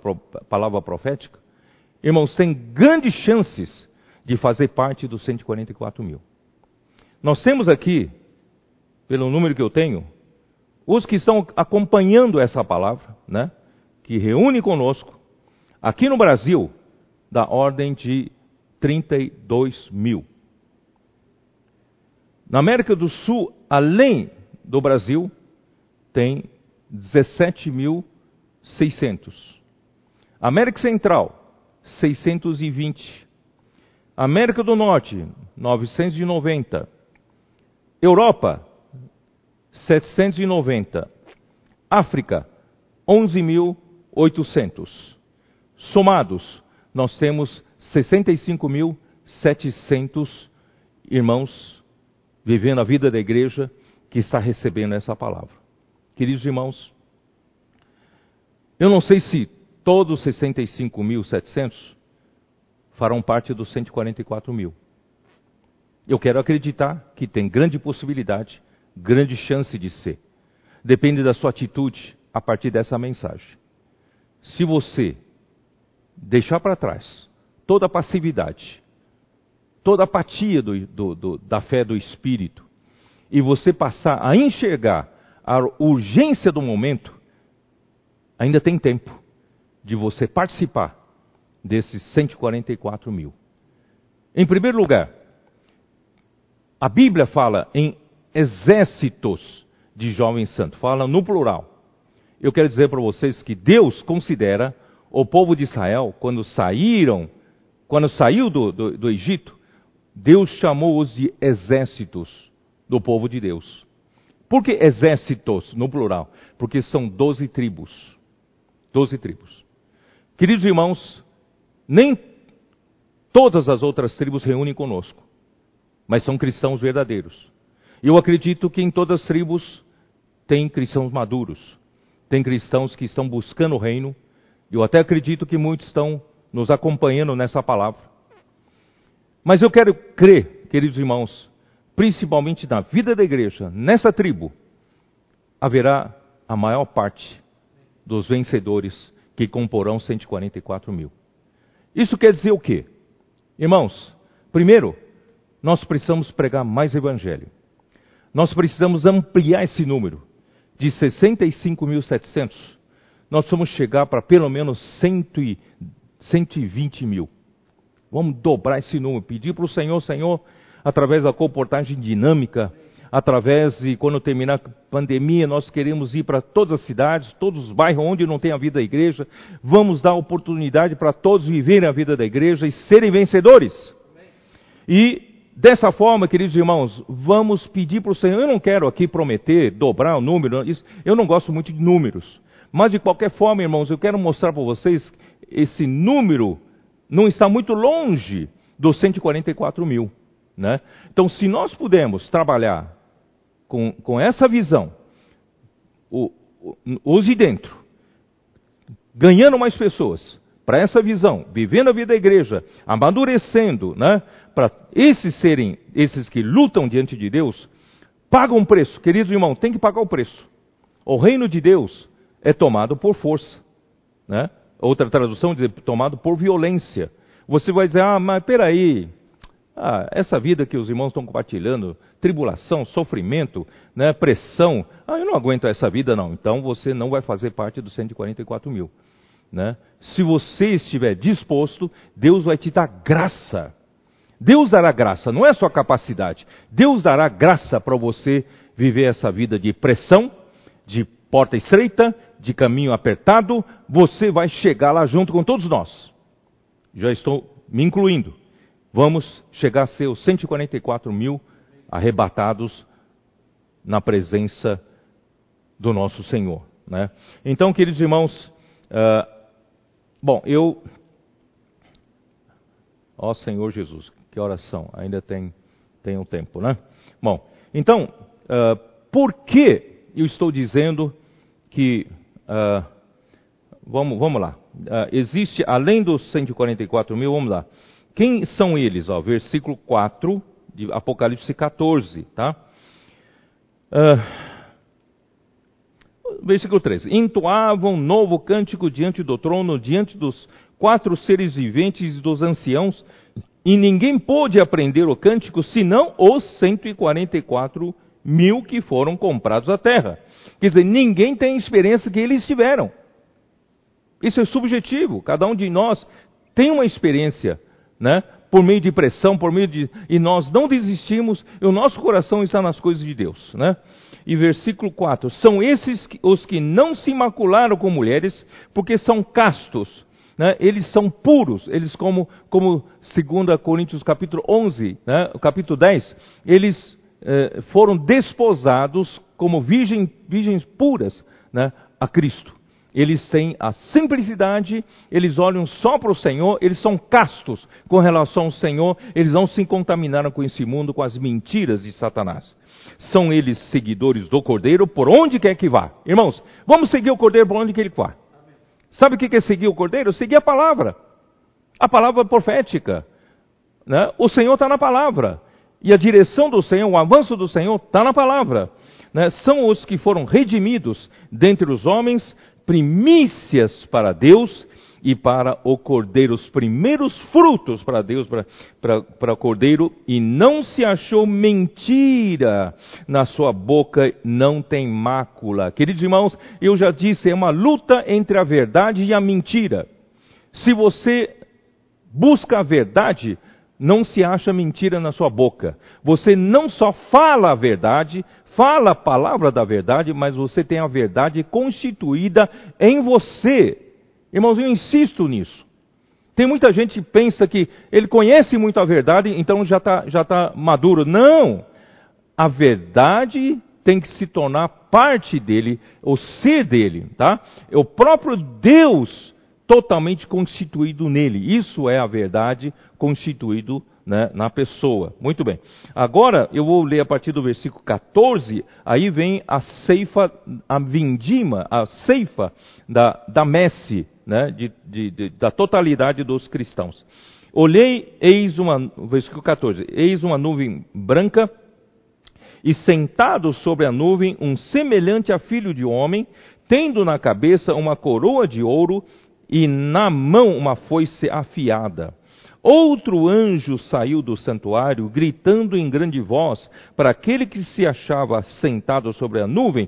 palavra profética, irmãos, têm grandes chances de fazer parte dos 144 mil. Nós temos aqui, pelo número que eu tenho, os que estão acompanhando essa palavra, né? Que reúne conosco, aqui no Brasil, da ordem de 32 mil. Na América do Sul, além do Brasil, tem 17.600. América Central, 620. América do Norte, 990. Europa, 790. África, 11.800. Somados, nós temos 65.700 irmãos vivendo a vida da igreja que está recebendo essa palavra. Queridos irmãos, eu não sei se todos os 65.700 farão parte dos 144 mil. Eu quero acreditar que tem grande possibilidade, grande chance de ser. Depende da sua atitude a partir dessa mensagem. Se você deixar para trás toda a passividade, toda a apatia do, do, do, da fé do Espírito, e você passar a enxergar a urgência do momento, ainda tem tempo de você participar desses 144 mil. Em primeiro lugar, a Bíblia fala em exércitos de jovens santos, fala no plural. Eu quero dizer para vocês que Deus considera o povo de Israel, quando saíram quando saiu do, do, do Egito, Deus chamou-os de exércitos do povo de Deus. Por que exércitos, no plural? Porque são doze tribos. Doze tribos. Queridos irmãos, nem todas as outras tribos reúnem conosco, mas são cristãos verdadeiros. Eu acredito que em todas as tribos tem cristãos maduros, tem cristãos que estão buscando o reino. Eu até acredito que muitos estão nos acompanhando nessa palavra. Mas eu quero crer, queridos irmãos, principalmente na vida da igreja, nessa tribo, haverá a maior parte dos vencedores que comporão 144 mil. Isso quer dizer o quê? Irmãos, primeiro, nós precisamos pregar mais evangelho. Nós precisamos ampliar esse número de 65.700. Nós vamos chegar para pelo menos 120 mil. Vamos dobrar esse número, pedir para o Senhor, Senhor, através da comportagem dinâmica, através de quando terminar a pandemia, nós queremos ir para todas as cidades, todos os bairros onde não tem a vida da igreja. Vamos dar oportunidade para todos viverem a vida da igreja e serem vencedores. E dessa forma, queridos irmãos, vamos pedir para o Senhor. Eu não quero aqui prometer dobrar o número, eu não gosto muito de números. Mas de qualquer forma, irmãos, eu quero mostrar para vocês esse número não está muito longe dos 144 mil. Né? Então, se nós pudermos trabalhar com, com essa visão, o, o, os de dentro, ganhando mais pessoas, para essa visão, vivendo a vida da igreja, amadurecendo, né? Para esses serem, esses que lutam diante de Deus, pagam um preço. Queridos irmãos, tem que pagar o preço. O reino de Deus é tomado por força. Né? Outra tradução diz tomado por violência. Você vai dizer, ah, mas peraí, ah, essa vida que os irmãos estão compartilhando, tribulação, sofrimento, né, pressão, ah, eu não aguento essa vida não. Então você não vai fazer parte dos 144 mil. Né? Se você estiver disposto, Deus vai te dar graça. Deus dará graça, não é sua capacidade. Deus dará graça para você viver essa vida de pressão, de porta estreita, de caminho apertado, você vai chegar lá junto com todos nós. Já estou me incluindo. Vamos chegar a ser os 144 mil arrebatados na presença do nosso Senhor. Né? Então, queridos irmãos, uh, bom, eu. Ó Senhor Jesus, que oração, ainda tem, tem um tempo, né? Bom, então, uh, por que eu estou dizendo que Uh, vamos, vamos lá. Uh, existe, além dos 144 mil, vamos lá. Quem são eles? Ó, versículo 4 de Apocalipse 14, tá? Uh, versículo 13. Entoavam novo cântico diante do trono, diante dos quatro seres viventes e dos anciãos, e ninguém pôde aprender o cântico senão os 144 mil que foram comprados à terra. Quer dizer, ninguém tem a experiência que eles tiveram. Isso é subjetivo. Cada um de nós tem uma experiência, né? Por meio de pressão, por meio de. E nós não desistimos, o nosso coração está nas coisas de Deus, né? E versículo 4: São esses os que não se macularam com mulheres, porque são castos, né? eles são puros, eles como, como 2 Coríntios capítulo 11, né? capítulo 10, eles eh, foram desposados como virgem, virgens puras né? a Cristo eles têm a simplicidade, eles olham só para o Senhor, eles são castos com relação ao Senhor, eles não se contaminaram com esse mundo, com as mentiras de Satanás. São eles seguidores do Cordeiro por onde quer que vá. Irmãos, vamos seguir o Cordeiro por onde quer que vá. Sabe o que é seguir o Cordeiro? Seguir a palavra. A palavra profética. Né? O Senhor está na palavra. E a direção do Senhor, o avanço do Senhor está na palavra. Né? São os que foram redimidos dentre os homens, primícias para Deus e para o cordeiro, os primeiros frutos para Deus, para, para, para o cordeiro, e não se achou mentira na sua boca, não tem mácula. Queridos irmãos, eu já disse, é uma luta entre a verdade e a mentira. Se você busca a verdade, não se acha mentira na sua boca. Você não só fala a verdade, fala a palavra da verdade, mas você tem a verdade constituída em você. Irmãos, eu insisto nisso. Tem muita gente que pensa que ele conhece muito a verdade, então já está já tá maduro. Não! A verdade tem que se tornar parte dele, o ser dele, tá? É o próprio Deus totalmente constituído nele. Isso é a verdade constituído né, na pessoa. Muito bem. Agora eu vou ler a partir do versículo 14, aí vem a ceifa, a vindima, a ceifa da, da messe, né, de, de, de, da totalidade dos cristãos. Olhei, eis uma, versículo 14, eis uma nuvem branca, e sentado sobre a nuvem um semelhante a filho de homem, tendo na cabeça uma coroa de ouro e na mão uma foice afiada. Outro anjo saiu do santuário, gritando em grande voz para aquele que se achava sentado sobre a nuvem: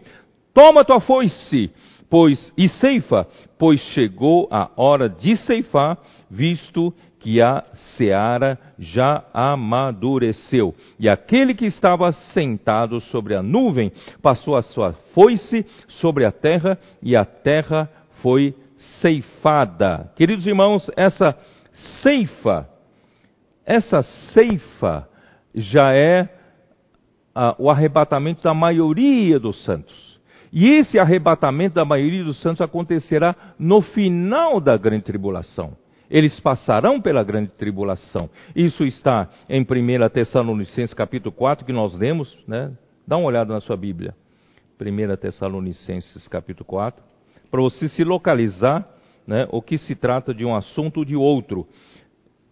Toma tua foice, pois e ceifa, pois chegou a hora de ceifar, visto que a seara já amadureceu. E aquele que estava sentado sobre a nuvem passou a sua foice sobre a terra, e a terra foi ceifada. Queridos irmãos, essa ceifa, essa ceifa já é ah, o arrebatamento da maioria dos santos. E esse arrebatamento da maioria dos santos acontecerá no final da grande tribulação. Eles passarão pela grande tribulação. Isso está em 1 Tessalonicenses capítulo 4, que nós lemos, né? Dá uma olhada na sua Bíblia. 1 Tessalonicenses capítulo 4 para você se localizar né, o que se trata de um assunto ou de outro.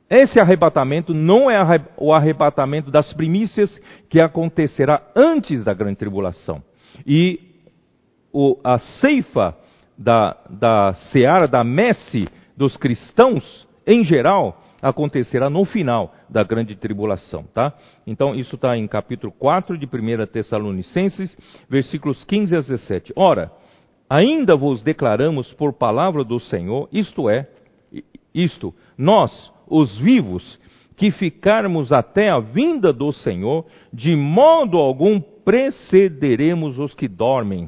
Esse arrebatamento não é o arrebatamento das primícias que acontecerá antes da grande tribulação. E o, a ceifa da, da seara, da messe dos cristãos, em geral, acontecerá no final da grande tribulação, tá? Então, isso está em capítulo 4 de 1 Tessalonicenses, versículos 15 a 17. Ora, ainda vos declaramos por palavra do Senhor, isto é, isto, nós, os vivos, que ficarmos até a vinda do Senhor, de modo algum precederemos os que dormem,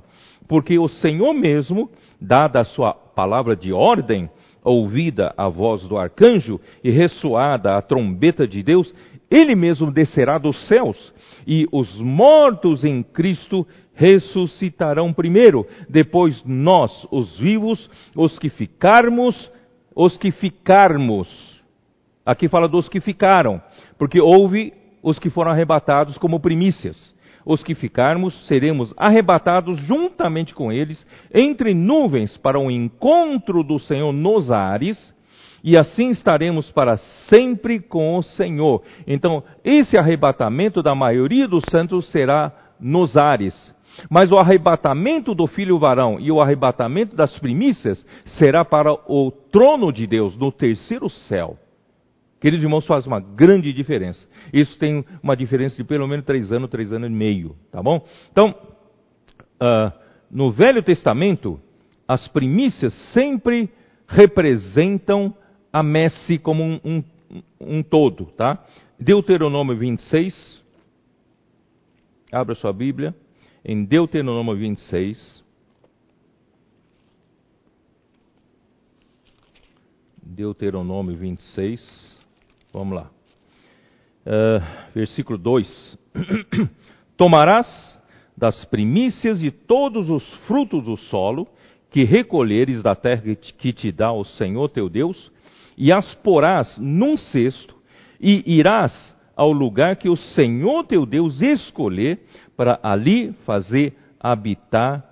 porque o Senhor mesmo, dada a sua palavra de ordem, ouvida a voz do arcanjo e ressoada a trombeta de Deus, ele mesmo descerá dos céus, e os mortos em Cristo ressuscitarão primeiro, depois nós, os vivos, os que ficarmos, os que ficarmos. Aqui fala dos que ficaram, porque houve os que foram arrebatados como primícias. Os que ficarmos seremos arrebatados juntamente com eles entre nuvens para o encontro do Senhor nos ares, e assim estaremos para sempre com o Senhor. Então, esse arrebatamento da maioria dos santos será nos ares. Mas o arrebatamento do filho varão e o arrebatamento das primícias será para o trono de Deus no terceiro céu. Queridos irmãos, faz uma grande diferença. Isso tem uma diferença de pelo menos três anos, três anos e meio, tá bom? Então, uh, no Velho Testamento, as primícias sempre representam a messe como um, um, um todo, tá? Deuteronômio 26, abra sua Bíblia, em Deuteronômio 26, Deuteronômio 26, vamos lá, uh, versículo 2: Tomarás das primícias de todos os frutos do solo que recolheres da terra que te dá o Senhor teu Deus, e as porás num cesto, e irás ao lugar que o Senhor teu Deus escolher para ali fazer habitar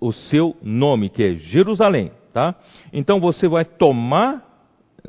o seu nome, que é Jerusalém, tá? Então você vai tomar,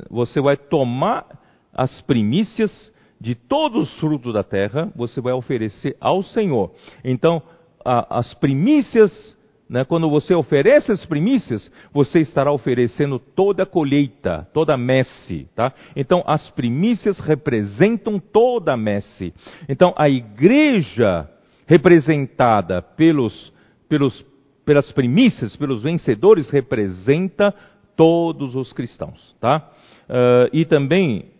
você vai tomar as primícias de todos os frutos da terra, você vai oferecer ao Senhor. Então, a, as primícias né, quando você oferece as primícias, você estará oferecendo toda a colheita, toda a messe. Tá? Então, as primícias representam toda a messe. Então, a igreja representada pelos, pelos, pelas primícias, pelos vencedores, representa todos os cristãos. Tá? Uh, e também,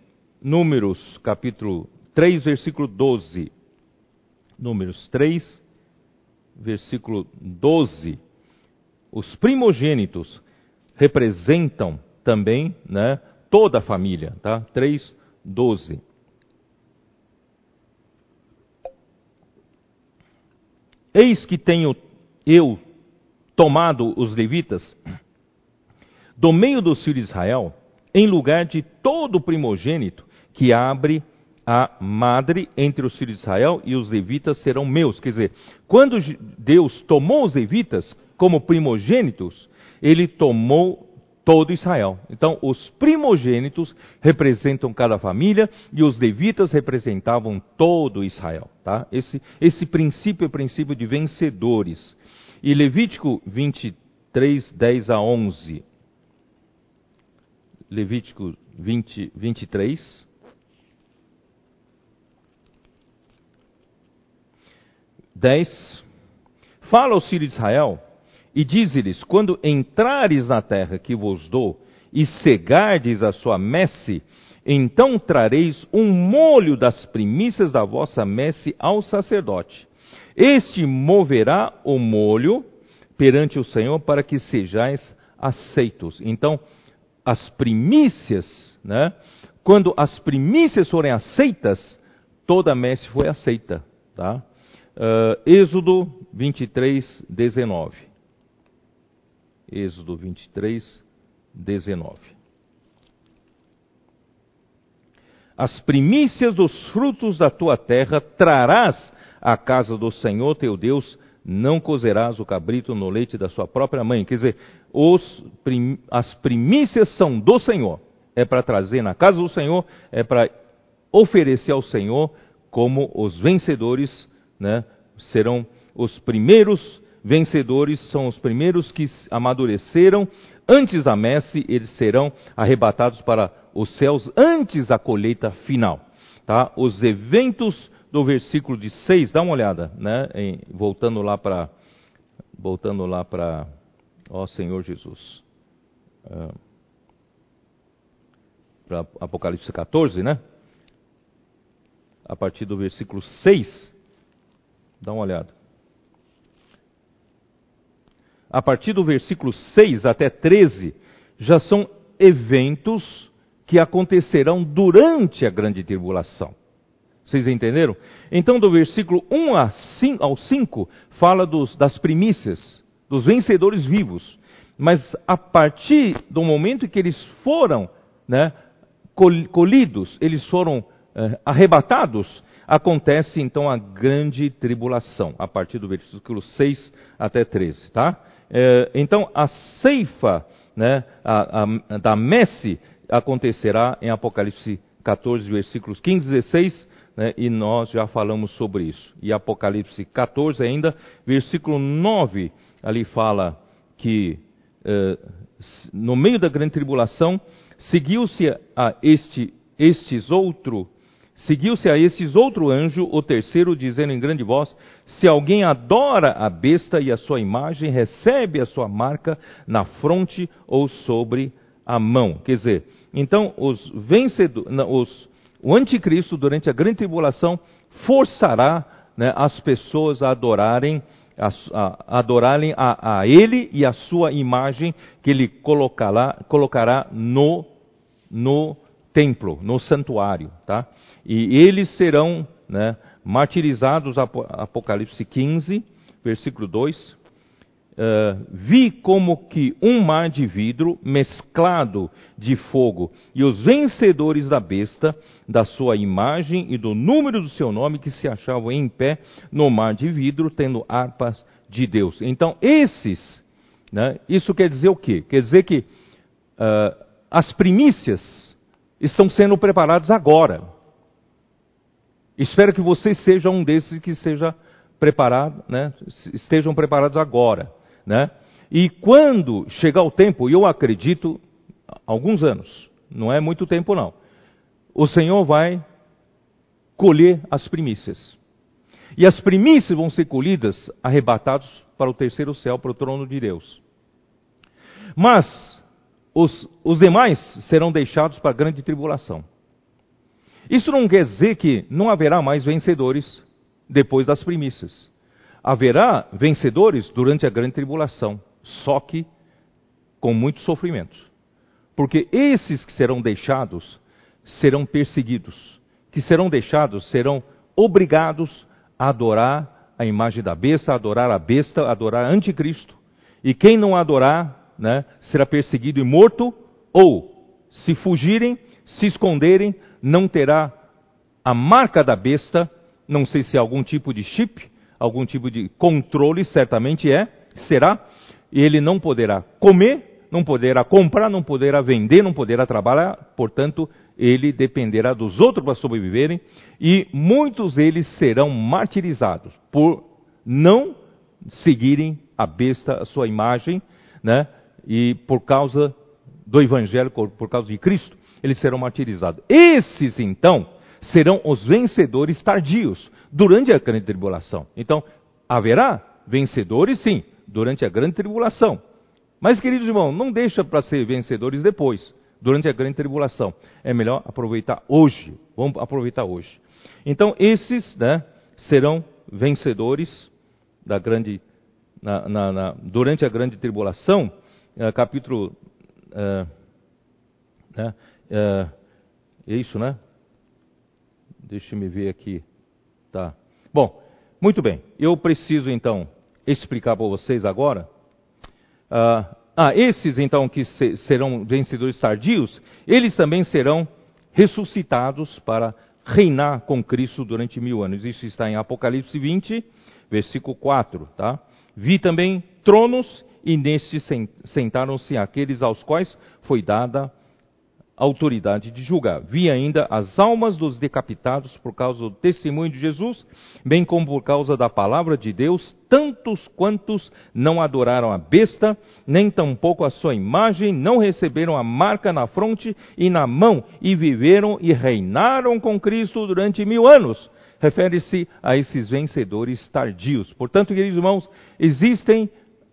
Números, capítulo 3, versículo 12. Números 3, versículo 12, os primogênitos representam também né, toda a família, tá? 3, 12. Eis que tenho eu tomado os levitas do meio dos filhos de Israel, em lugar de todo primogênito que abre a madre entre os filhos de Israel e os levitas serão meus. Quer dizer, quando Deus tomou os levitas como primogênitos, ele tomou todo Israel. Então, os primogênitos representam cada família e os levitas representavam todo Israel. Tá? Esse, esse princípio é o princípio de vencedores. E Levítico 23, 10 a 11. Levítico 20, 23. 10. Fala aos filhos de Israel e dize-lhes: Quando entrares na terra que vos dou e cegardes a sua messe, então trareis um molho das primícias da vossa messe ao sacerdote. Este moverá o molho perante o Senhor para que sejais aceitos. Então, as primícias, né? Quando as primícias forem aceitas, toda a messe foi aceita, tá? Uh, Êxodo 23, 19. Êxodo 23, 19. As primícias dos frutos da tua terra trarás à casa do Senhor teu Deus, não cozerás o cabrito no leite da sua própria mãe. Quer dizer, prim, as primícias são do Senhor. É para trazer na casa do Senhor, é para oferecer ao Senhor como os vencedores né, serão os primeiros vencedores, são os primeiros que amadureceram antes da messe, eles serão arrebatados para os céus antes da colheita final. Tá? Os eventos do versículo de 6, dá uma olhada, né? Em, voltando lá para voltando lá para ó Senhor Jesus. Uh, para Apocalipse 14, né? A partir do versículo 6, Dá uma olhada. A partir do versículo 6 até 13, já são eventos que acontecerão durante a grande tribulação. Vocês entenderam? Então, do versículo 1 ao 5, fala dos, das primícias, dos vencedores vivos. Mas a partir do momento em que eles foram né, colhidos, eles foram eh, arrebatados, acontece então a grande tribulação, a partir do versículo 6 até 13, tá? É, então a ceifa né, a, a, da messe acontecerá em Apocalipse 14, versículos 15 e 16, né, e nós já falamos sobre isso. E Apocalipse 14 ainda, versículo 9, ali fala que é, no meio da grande tribulação seguiu-se a este estes outro Seguiu-se a esses outro anjo, o terceiro, dizendo em grande voz: Se alguém adora a besta e a sua imagem, recebe a sua marca na fronte ou sobre a mão. Quer dizer, então os vencedores, o anticristo durante a grande tribulação forçará né, as pessoas a adorarem a, a, adorarem a, a, ele e a sua imagem que ele colocará, colocará no, no templo, no santuário, tá? E eles serão né, martirizados, Apocalipse 15, versículo 2. Uh, vi como que um mar de vidro mesclado de fogo, e os vencedores da besta, da sua imagem e do número do seu nome, que se achavam em pé no mar de vidro, tendo harpas de Deus. Então, esses, né, isso quer dizer o quê? Quer dizer que uh, as primícias estão sendo preparadas agora. Espero que vocês sejam um desses que seja preparado, né, estejam preparados agora. Né? E quando chegar o tempo, e eu acredito, alguns anos, não é muito tempo não, o Senhor vai colher as primícias. E as primícias vão ser colhidas, arrebatados para o terceiro céu, para o trono de Deus. Mas os, os demais serão deixados para a grande tribulação. Isso não quer dizer que não haverá mais vencedores depois das primícias. Haverá vencedores durante a grande tribulação, só que com muito sofrimento. Porque esses que serão deixados serão perseguidos, que serão deixados serão obrigados a adorar a imagem da besta, a adorar a besta, a adorar anticristo. E quem não adorar, né, será perseguido e morto, ou se fugirem, se esconderem, não terá a marca da besta, não sei se é algum tipo de chip, algum tipo de controle, certamente é, será, e ele não poderá comer, não poderá comprar, não poderá vender, não poderá trabalhar, portanto, ele dependerá dos outros para sobreviverem, e muitos deles serão martirizados por não seguirem a besta, a sua imagem, né? E por causa do evangelho, por causa de Cristo eles serão martirizados. Esses, então, serão os vencedores tardios durante a grande tribulação. Então, haverá vencedores, sim, durante a grande tribulação. Mas, queridos irmãos, não deixa para ser vencedores depois, durante a grande tribulação. É melhor aproveitar hoje. Vamos aproveitar hoje. Então, esses né, serão vencedores da grande, na, na, na, durante a grande tribulação, uh, capítulo. Uh, né, é, é isso, né? Deixa me ver aqui. Tá. Bom, muito bem. Eu preciso então explicar para vocês agora. Ah, ah, esses então que se, serão vencedores tardios, eles também serão ressuscitados para reinar com Cristo durante mil anos. Isso está em Apocalipse 20, versículo 4. Tá? Vi também tronos e nestes sentaram-se aqueles aos quais foi dada autoridade de julgar. Vi ainda as almas dos decapitados por causa do testemunho de Jesus, bem como por causa da palavra de Deus, tantos quantos não adoraram a besta, nem tampouco a sua imagem, não receberam a marca na fronte e na mão, e viveram e reinaram com Cristo durante mil anos. Refere-se a esses vencedores tardios. Portanto, queridos irmãos, existem,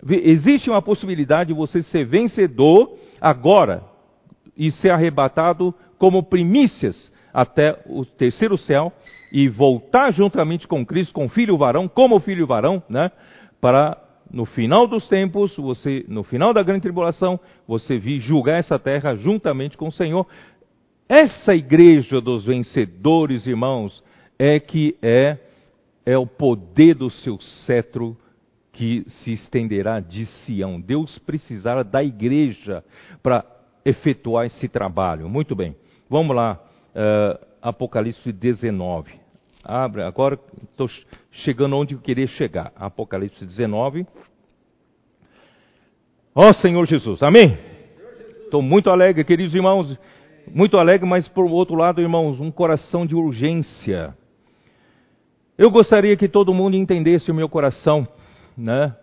existe uma possibilidade de você ser vencedor agora, e ser arrebatado como primícias até o terceiro céu e voltar juntamente com Cristo, com o filho varão, como filho varão, né? Para no final dos tempos, você, no final da grande tribulação, você vir julgar essa terra juntamente com o Senhor. Essa igreja dos vencedores, irmãos, é que é é o poder do seu cetro que se estenderá de Sião. Deus precisará da igreja para efetuar esse trabalho. Muito bem, vamos lá, uh, Apocalipse 19. Abre, agora estou chegando onde eu queria chegar. Apocalipse 19. Ó oh, Senhor Jesus, amém? Estou muito alegre, queridos irmãos, muito alegre, mas por outro lado, irmãos, um coração de urgência. Eu gostaria que todo mundo entendesse o meu coração, né?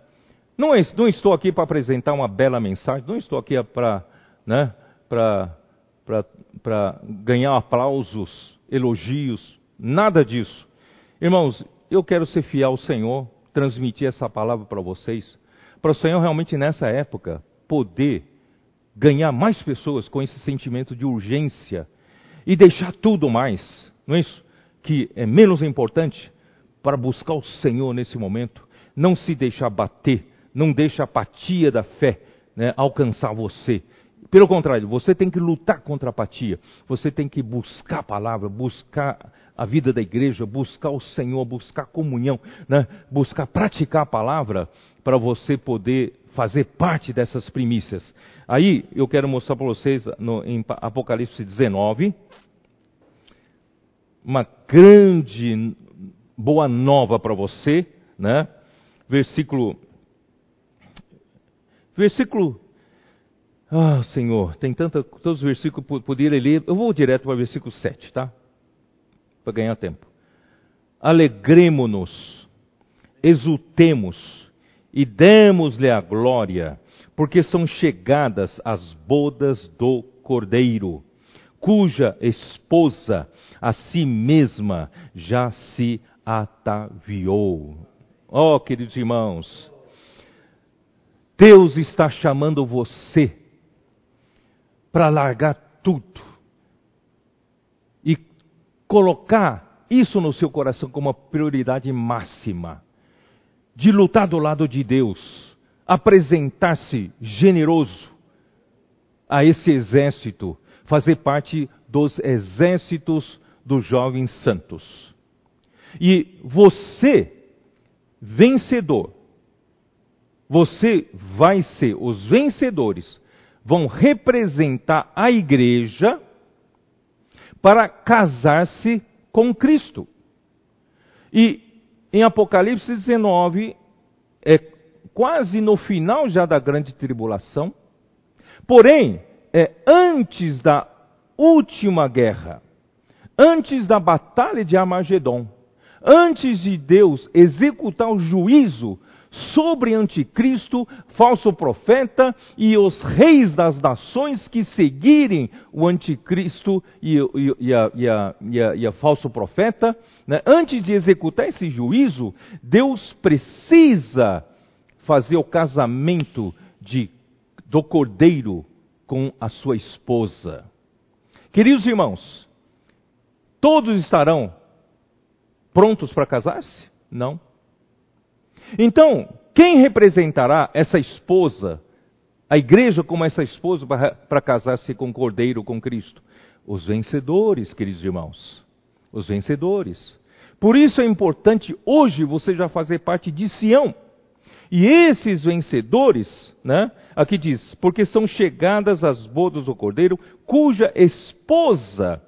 Não, não estou aqui para apresentar uma bela mensagem, não estou aqui para né, para ganhar aplausos, elogios, nada disso. Irmãos, eu quero ser fiel ao Senhor, transmitir essa palavra para vocês, para o Senhor realmente nessa época poder ganhar mais pessoas com esse sentimento de urgência e deixar tudo mais, não é isso? Que é menos importante para buscar o Senhor nesse momento, não se deixar bater, não deixa a apatia da fé né, alcançar você. Pelo contrário, você tem que lutar contra a apatia, você tem que buscar a palavra, buscar a vida da igreja, buscar o Senhor, buscar comunhão, né, buscar praticar a palavra para você poder fazer parte dessas primícias. Aí eu quero mostrar para vocês no, em Apocalipse 19, uma grande boa nova para você, né? Versículo. Versículo. Ah, Senhor, tem tanta, todos os versículos poderia ler. Eu vou direto para o versículo 7, tá? Para ganhar tempo. Alegremo-nos, exultemos e demos-lhe a glória, porque são chegadas as bodas do Cordeiro, cuja esposa a si mesma já se ataviou. Oh, queridos irmãos, Deus está chamando você para largar tudo e colocar isso no seu coração como uma prioridade máxima, de lutar do lado de Deus, apresentar-se generoso a esse exército, fazer parte dos exércitos dos jovens santos. E você, vencedor, você vai ser, os vencedores vão representar a igreja para casar-se com Cristo. E em Apocalipse 19, é quase no final já da grande tribulação, porém, é antes da última guerra, antes da batalha de Armagedon antes de Deus executar o juízo sobre anticristo, falso profeta e os reis das nações que seguirem o anticristo e, e, e, a, e a, a, falso profeta, né? antes de executar esse juízo, Deus precisa fazer o casamento de, do cordeiro com a sua esposa. Queridos irmãos, todos estarão prontos para casar-se? Não. Então, quem representará essa esposa, a igreja como essa esposa para casar-se com o Cordeiro, com Cristo? Os vencedores, queridos irmãos. Os vencedores. Por isso é importante hoje você já fazer parte de Sião. E esses vencedores, né, aqui diz, porque são chegadas as bodas do Cordeiro, cuja esposa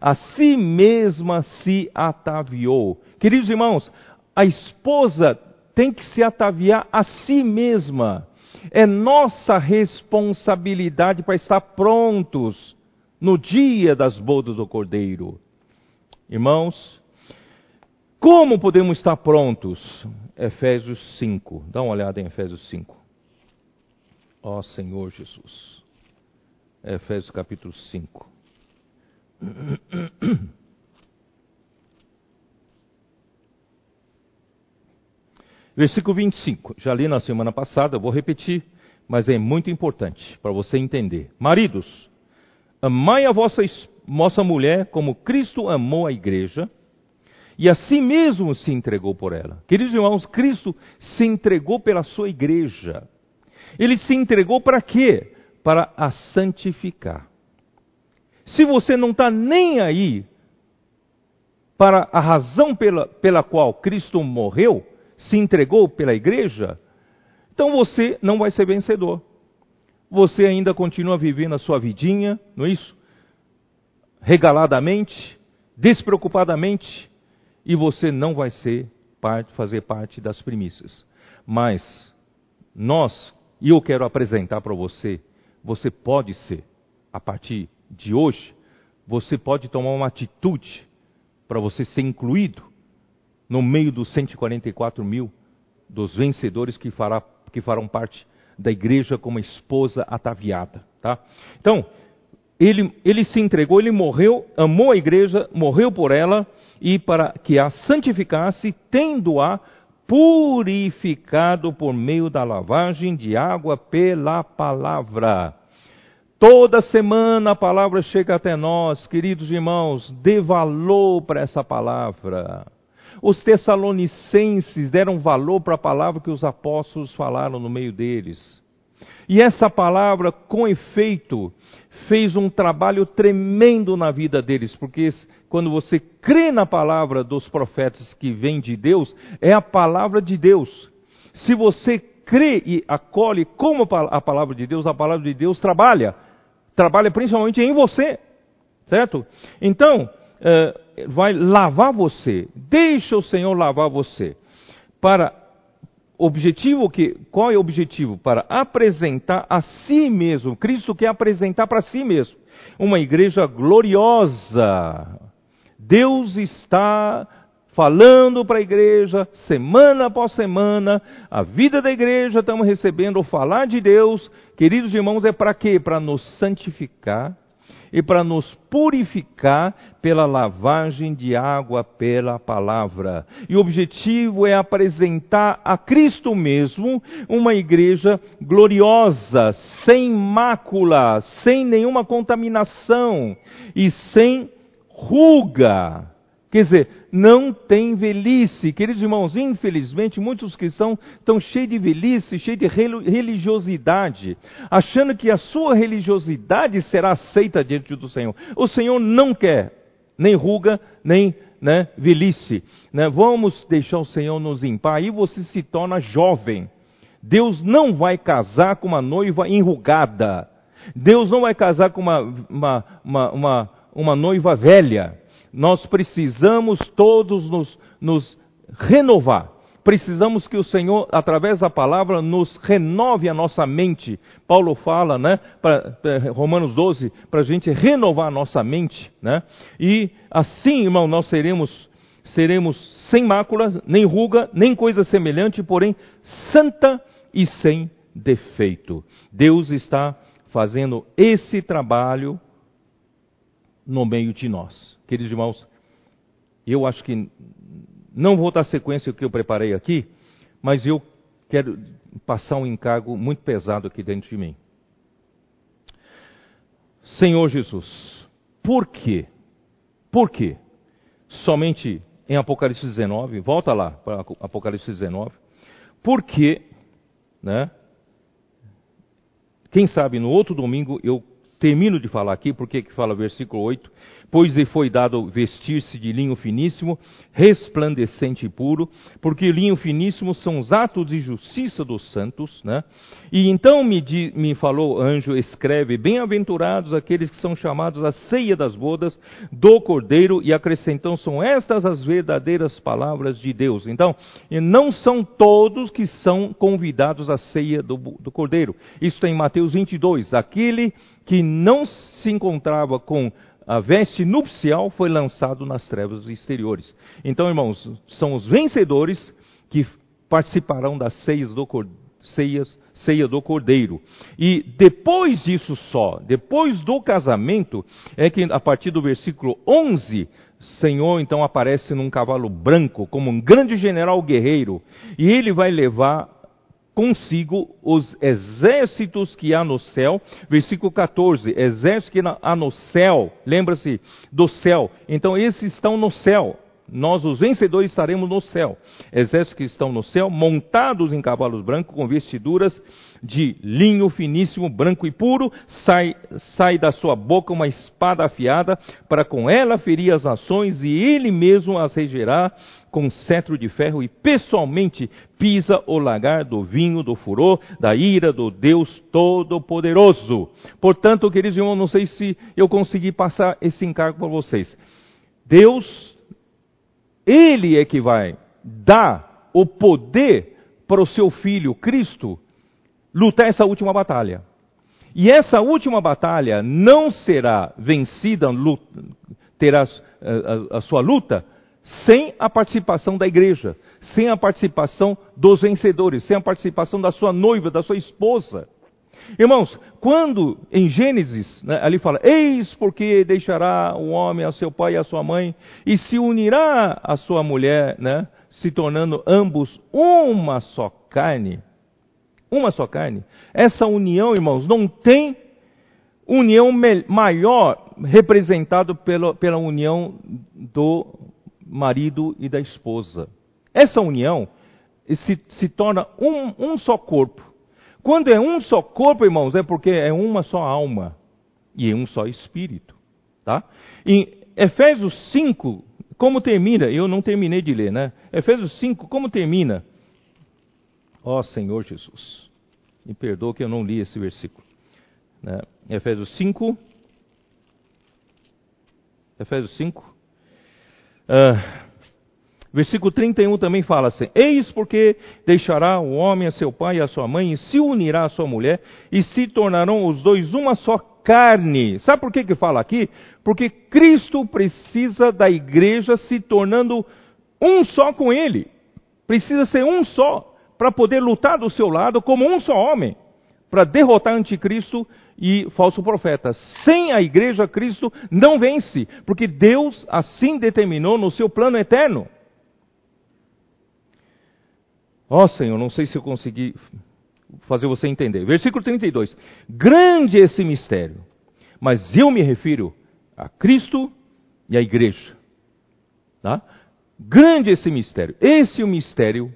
a si mesma se ataviou. Queridos irmãos, a esposa tem que se ataviar a si mesma. É nossa responsabilidade para estar prontos no dia das bodas do Cordeiro. Irmãos, como podemos estar prontos? Efésios 5. Dá uma olhada em Efésios 5. Ó Senhor Jesus. Efésios capítulo 5. Versículo 25. Já li na semana passada, vou repetir, mas é muito importante para você entender. Maridos, amai a vossa, vossa mulher como Cristo amou a igreja e a si mesmo se entregou por ela. Queridos irmãos, Cristo se entregou pela sua igreja. Ele se entregou para quê? Para a santificar. Se você não está nem aí para a razão pela, pela qual Cristo morreu, se entregou pela igreja, então você não vai ser vencedor. Você ainda continua vivendo a sua vidinha, não é isso? Regaladamente, despreocupadamente, e você não vai ser parte, fazer parte das primícias. Mas nós, e eu quero apresentar para você, você pode ser, a partir de hoje, você pode tomar uma atitude para você ser incluído no meio dos 144 mil dos vencedores que, fará, que farão parte da igreja como esposa ataviada. Tá? Então, ele, ele se entregou, ele morreu, amou a igreja, morreu por ela e para que a santificasse, tendo-a purificado por meio da lavagem de água pela palavra. Toda semana a palavra chega até nós, queridos irmãos, dê valor para essa palavra. Os tessalonicenses deram valor para a palavra que os apóstolos falaram no meio deles. E essa palavra, com efeito, fez um trabalho tremendo na vida deles, porque quando você crê na palavra dos profetas que vem de Deus, é a palavra de Deus. Se você crê e acolhe como a palavra de Deus, a palavra de Deus trabalha. Trabalha principalmente em você, certo? Então, uh, vai lavar você. Deixa o Senhor lavar você. Para objetivo que qual é o objetivo? Para apresentar a si mesmo. Cristo quer apresentar para si mesmo. Uma igreja gloriosa. Deus está falando para a igreja semana após semana a vida da igreja estamos recebendo o falar de Deus. Queridos irmãos é para quê? Para nos santificar e para nos purificar pela lavagem de água pela palavra. E o objetivo é apresentar a Cristo mesmo uma igreja gloriosa, sem mácula, sem nenhuma contaminação e sem ruga. Quer dizer, não tem velhice. Queridos irmãos, infelizmente, muitos cristãos estão cheios de velhice, cheios de religiosidade, achando que a sua religiosidade será aceita diante do Senhor. O Senhor não quer nem ruga, nem né, velhice. Né? Vamos deixar o Senhor nos limpar, aí você se torna jovem. Deus não vai casar com uma noiva enrugada. Deus não vai casar com uma, uma, uma, uma, uma noiva velha nós precisamos todos nos, nos renovar. Precisamos que o Senhor, através da palavra, nos renove a nossa mente. Paulo fala, né, para Romanos 12, para a gente renovar a nossa mente, né? E assim, irmão, nós seremos seremos sem máculas, nem ruga, nem coisa semelhante, porém santa e sem defeito. Deus está fazendo esse trabalho no meio de nós. Queridos irmãos, eu acho que não vou dar sequência ao que eu preparei aqui, mas eu quero passar um encargo muito pesado aqui dentro de mim. Senhor Jesus, por quê? Por quê? Somente em Apocalipse 19, volta lá para Apocalipse 19, por quê, né? Quem sabe no outro domingo eu termino de falar aqui, porque que fala versículo 8, pois lhe foi dado vestir-se de linho finíssimo, resplandecente e puro, porque linho finíssimo são os atos de justiça dos santos, né? E então me, di, me falou anjo, escreve, bem-aventurados aqueles que são chamados à ceia das bodas do Cordeiro, e acrescentam, são estas as verdadeiras palavras de Deus. Então, não são todos que são convidados à ceia do, do Cordeiro. Isso está em Mateus 22. Aquele que não se encontrava com a veste nupcial foi lançado nas trevas exteriores. Então, irmãos, são os vencedores que participarão das ceias do, ceias, ceia do cordeiro. E depois disso só, depois do casamento, é que a partir do versículo 11, Senhor então aparece num cavalo branco, como um grande general guerreiro, e ele vai levar consigo os exércitos que há no céu. Versículo 14: exércitos que há no céu, lembra-se do céu. Então, esses estão no céu. Nós, os vencedores, estaremos no céu. Exércitos que estão no céu, montados em cavalos brancos, com vestiduras de linho finíssimo, branco e puro, sai, sai da sua boca uma espada afiada, para com ela ferir as nações, e ele mesmo as regerá com cetro de ferro e pessoalmente pisa o lagar do vinho do furor, da ira do Deus Todo-Poderoso. Portanto, queridos irmãos, não sei se eu consegui passar esse encargo para vocês. Deus, Ele é que vai dar o poder para o seu filho Cristo lutar essa última batalha. E essa última batalha não será vencida, terá a, a, sua luta, sem a participação da igreja, sem a participação dos vencedores, sem a participação da sua noiva, da sua esposa. Irmãos, quando em Gênesis, né, ali fala: Eis porque deixará o homem a seu pai e a sua mãe, e se unirá a sua mulher, né, se tornando ambos uma só carne. Uma só carne. Essa união, irmãos, não tem união maior representado pela, pela união do marido e da esposa. Essa união se, se torna um, um só corpo. Quando é um só corpo, irmãos, é porque é uma só alma e é um só espírito. Tá? Em Efésios 5, como termina? Eu não terminei de ler, né? Efésios 5, como termina? Ó oh, Senhor Jesus, me perdoa que eu não li esse versículo. Né? Efésios 5. Efésios 5. Uh, versículo 31 também fala assim: Eis porque deixará o homem a seu pai e a sua mãe, e se unirá a sua mulher, e se tornarão os dois uma só carne. Sabe por que, que fala aqui? Porque Cristo precisa da igreja se tornando um só com Ele. Precisa ser um só para poder lutar do seu lado como um só homem, para derrotar anticristo e falso profeta. Sem a igreja, Cristo não vence, porque Deus assim determinou no seu plano eterno. Ó oh, Senhor, não sei se eu consegui fazer você entender. Versículo 32. Grande esse mistério, mas eu me refiro a Cristo e a igreja. Tá? Grande esse mistério. Esse é o mistério.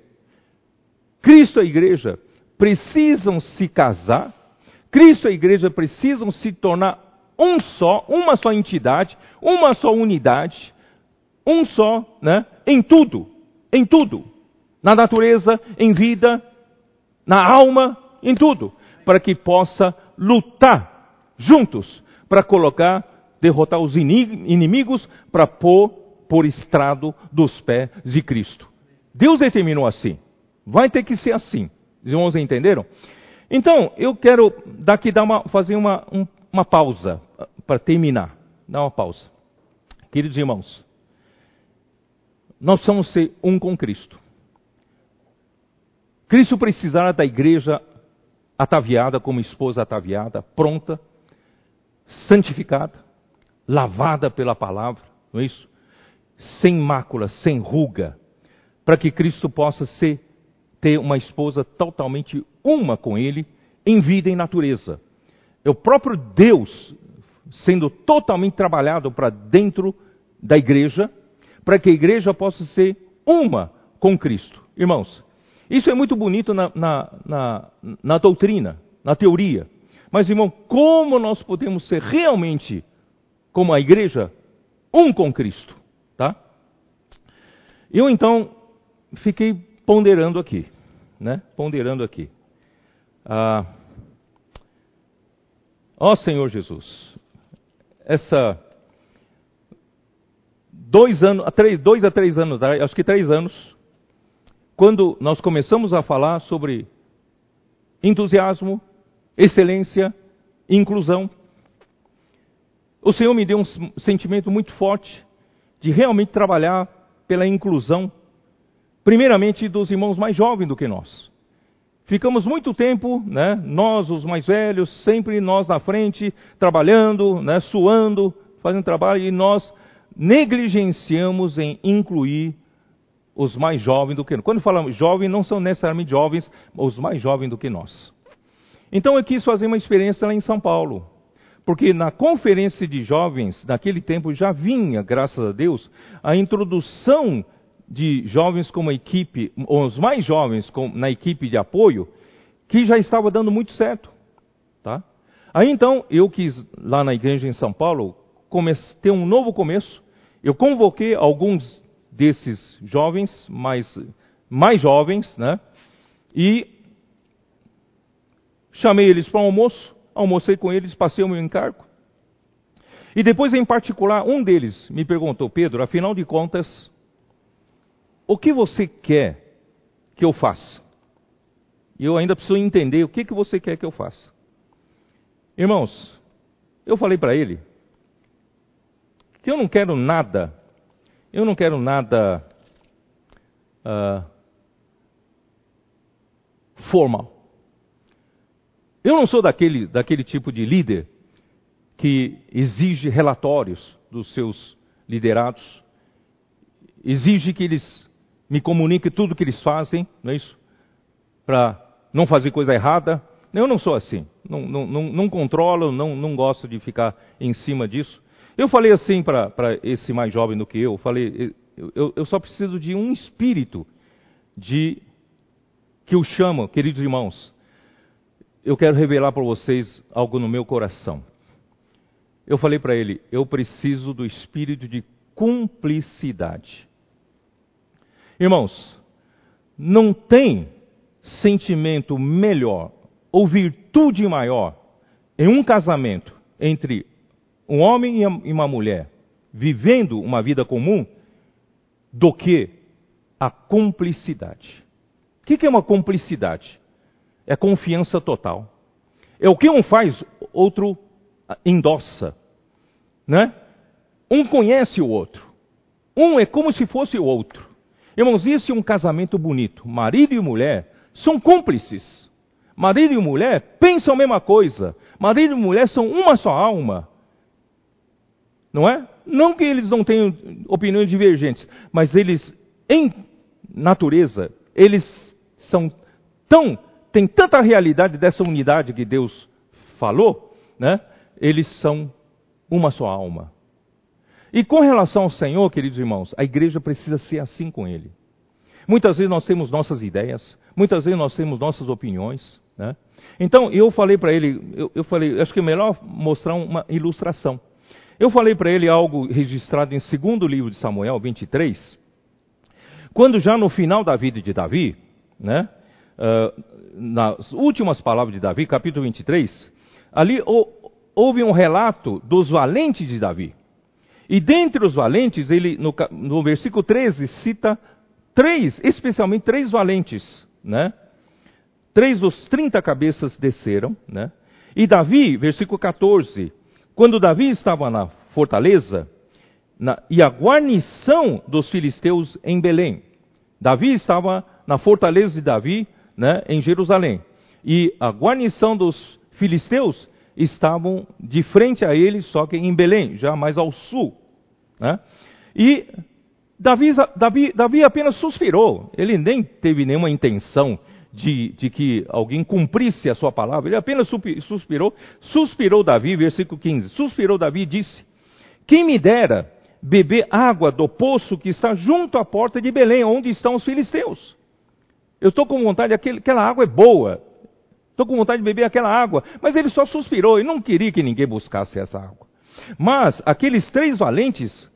Cristo e a igreja precisam se casar Cristo e a igreja precisam se tornar um só, uma só entidade, uma só unidade, um só, né? Em tudo, em tudo. Na natureza, em vida, na alma, em tudo. Para que possa lutar juntos, para colocar, derrotar os inimigos, para pôr por estrado dos pés de Cristo. Deus determinou assim. Vai ter que ser assim. Os irmãos entenderam? Então, eu quero daqui dar uma, fazer uma, um, uma pausa para terminar. Dar uma pausa. Queridos irmãos, nós somos ser um com Cristo. Cristo precisará da igreja ataviada como esposa ataviada, pronta, santificada, lavada pela palavra, não é isso? Sem mácula, sem ruga, para que Cristo possa ser ter uma esposa totalmente uma com ele, em vida e natureza. É o próprio Deus sendo totalmente trabalhado para dentro da igreja, para que a igreja possa ser uma com Cristo. Irmãos, isso é muito bonito na, na, na, na doutrina, na teoria. Mas, irmão, como nós podemos ser realmente, como a igreja, um com Cristo? Tá? Eu então fiquei ponderando aqui, né? Ponderando aqui. Ah, ó Senhor Jesus, essa dois anos, três, dois a três anos, acho que três anos, quando nós começamos a falar sobre entusiasmo, excelência, inclusão, o Senhor me deu um sentimento muito forte de realmente trabalhar pela inclusão primeiramente dos irmãos mais jovens do que nós. Ficamos muito tempo, né, nós os mais velhos, sempre nós na frente, trabalhando, né, suando, fazendo trabalho, e nós negligenciamos em incluir os mais jovens do que nós. Quando falamos jovens, não são necessariamente jovens, os mais jovens do que nós. Então eu quis fazer uma experiência lá em São Paulo. Porque na conferência de jovens, naquele tempo, já vinha, graças a Deus, a introdução de jovens como equipe, os mais jovens na equipe de apoio, que já estava dando muito certo. Tá? Aí então, eu quis, lá na igreja em São Paulo, ter um novo começo. Eu convoquei alguns desses jovens, mais, mais jovens, né? E chamei eles para um almoço, almocei com eles, passei o meu encargo. E depois, em particular, um deles me perguntou, Pedro, afinal de contas, o que você quer que eu faça? E eu ainda preciso entender o que, que você quer que eu faça. Irmãos, eu falei para ele que eu não quero nada, eu não quero nada uh, formal. Eu não sou daquele, daquele tipo de líder que exige relatórios dos seus liderados, exige que eles me comuniquem tudo o que eles fazem, não é isso? Para não fazer coisa errada. Eu não sou assim. Não, não, não, não controlo, não, não gosto de ficar em cima disso. Eu falei assim para esse mais jovem do que eu, falei, eu, eu só preciso de um espírito de que o chama, queridos irmãos. Eu quero revelar para vocês algo no meu coração. Eu falei para ele, eu preciso do espírito de cumplicidade. Irmãos, não tem sentimento melhor ou virtude maior em um casamento entre um homem e uma mulher vivendo uma vida comum do que a cumplicidade. O que é uma cumplicidade? É confiança total. É o que um faz, outro endossa. Né? Um conhece o outro. Um é como se fosse o outro. Irmãos, isso é um casamento bonito. Marido e mulher são cúmplices. Marido e mulher pensam a mesma coisa. Marido e mulher são uma só alma. Não é? Não que eles não tenham opiniões divergentes, mas eles, em natureza, eles são tão, têm tanta realidade dessa unidade que Deus falou, né? Eles são uma só alma. E com relação ao Senhor, queridos irmãos, a igreja precisa ser assim com Ele. Muitas vezes nós temos nossas ideias, muitas vezes nós temos nossas opiniões, né? Então eu falei para ele, eu, eu, falei, acho que é melhor mostrar uma ilustração. Eu falei para ele algo registrado em segundo livro de Samuel 23, quando já no final da vida de Davi, né? Uh, nas últimas palavras de Davi, capítulo 23, ali houve um relato dos valentes de Davi. E dentre os valentes, ele no, no versículo 13 cita três, especialmente três valentes, né? Três dos 30 cabeças desceram, né? E Davi, versículo 14, quando Davi estava na fortaleza, na, e a guarnição dos filisteus em Belém. Davi estava na fortaleza de Davi, né, em Jerusalém. E a guarnição dos filisteus estavam de frente a ele, só que em Belém, já mais ao sul. Né? E Davi, Davi, Davi apenas suspirou, ele nem teve nenhuma intenção de, de, que alguém cumprisse a sua palavra, ele apenas suspirou. Suspirou Davi, versículo 15: Suspirou Davi e disse: Quem me dera beber água do poço que está junto à porta de Belém, onde estão os filisteus. Eu estou com vontade, aquela água é boa. Estou com vontade de beber aquela água. Mas ele só suspirou e não queria que ninguém buscasse essa água. Mas aqueles três valentes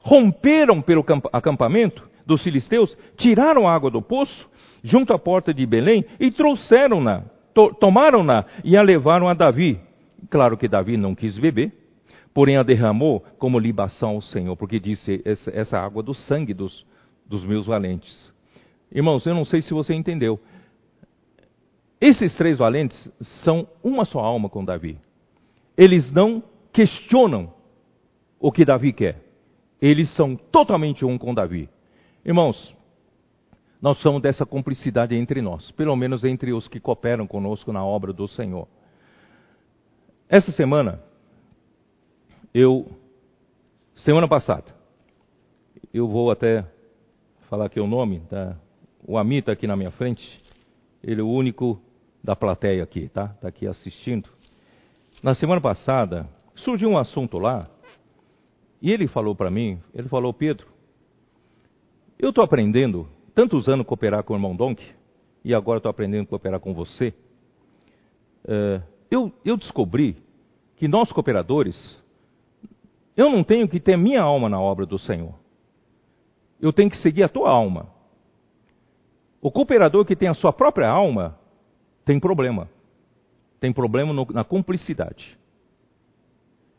romperam pelo acampamento dos filisteus, tiraram a água do poço, junto à porta de Belém, e trouxeram-na, to tomaram-na e a levaram a Davi. Claro que Davi não quis beber, porém a derramou como libação ao Senhor, porque disse: essa, essa água do sangue dos, dos meus valentes. Irmãos, eu não sei se você entendeu. Esses três valentes são uma só alma com Davi. Eles não questionam o que Davi quer. Eles são totalmente um com Davi. Irmãos, nós somos dessa cumplicidade entre nós, pelo menos entre os que cooperam conosco na obra do Senhor. Essa semana, eu, semana passada, eu vou até falar aqui o nome, tá? o Ami está aqui na minha frente, ele é o único da plateia aqui, tá? Está aqui assistindo. Na semana passada, surgiu um assunto lá, e ele falou para mim, ele falou, Pedro, eu estou aprendendo, tantos anos cooperar com o irmão Donk, e agora estou aprendendo a cooperar com você. É, eu, eu descobri que nós cooperadores, eu não tenho que ter minha alma na obra do Senhor. Eu tenho que seguir a tua alma. O cooperador que tem a sua própria alma tem problema. Tem problema no, na cumplicidade.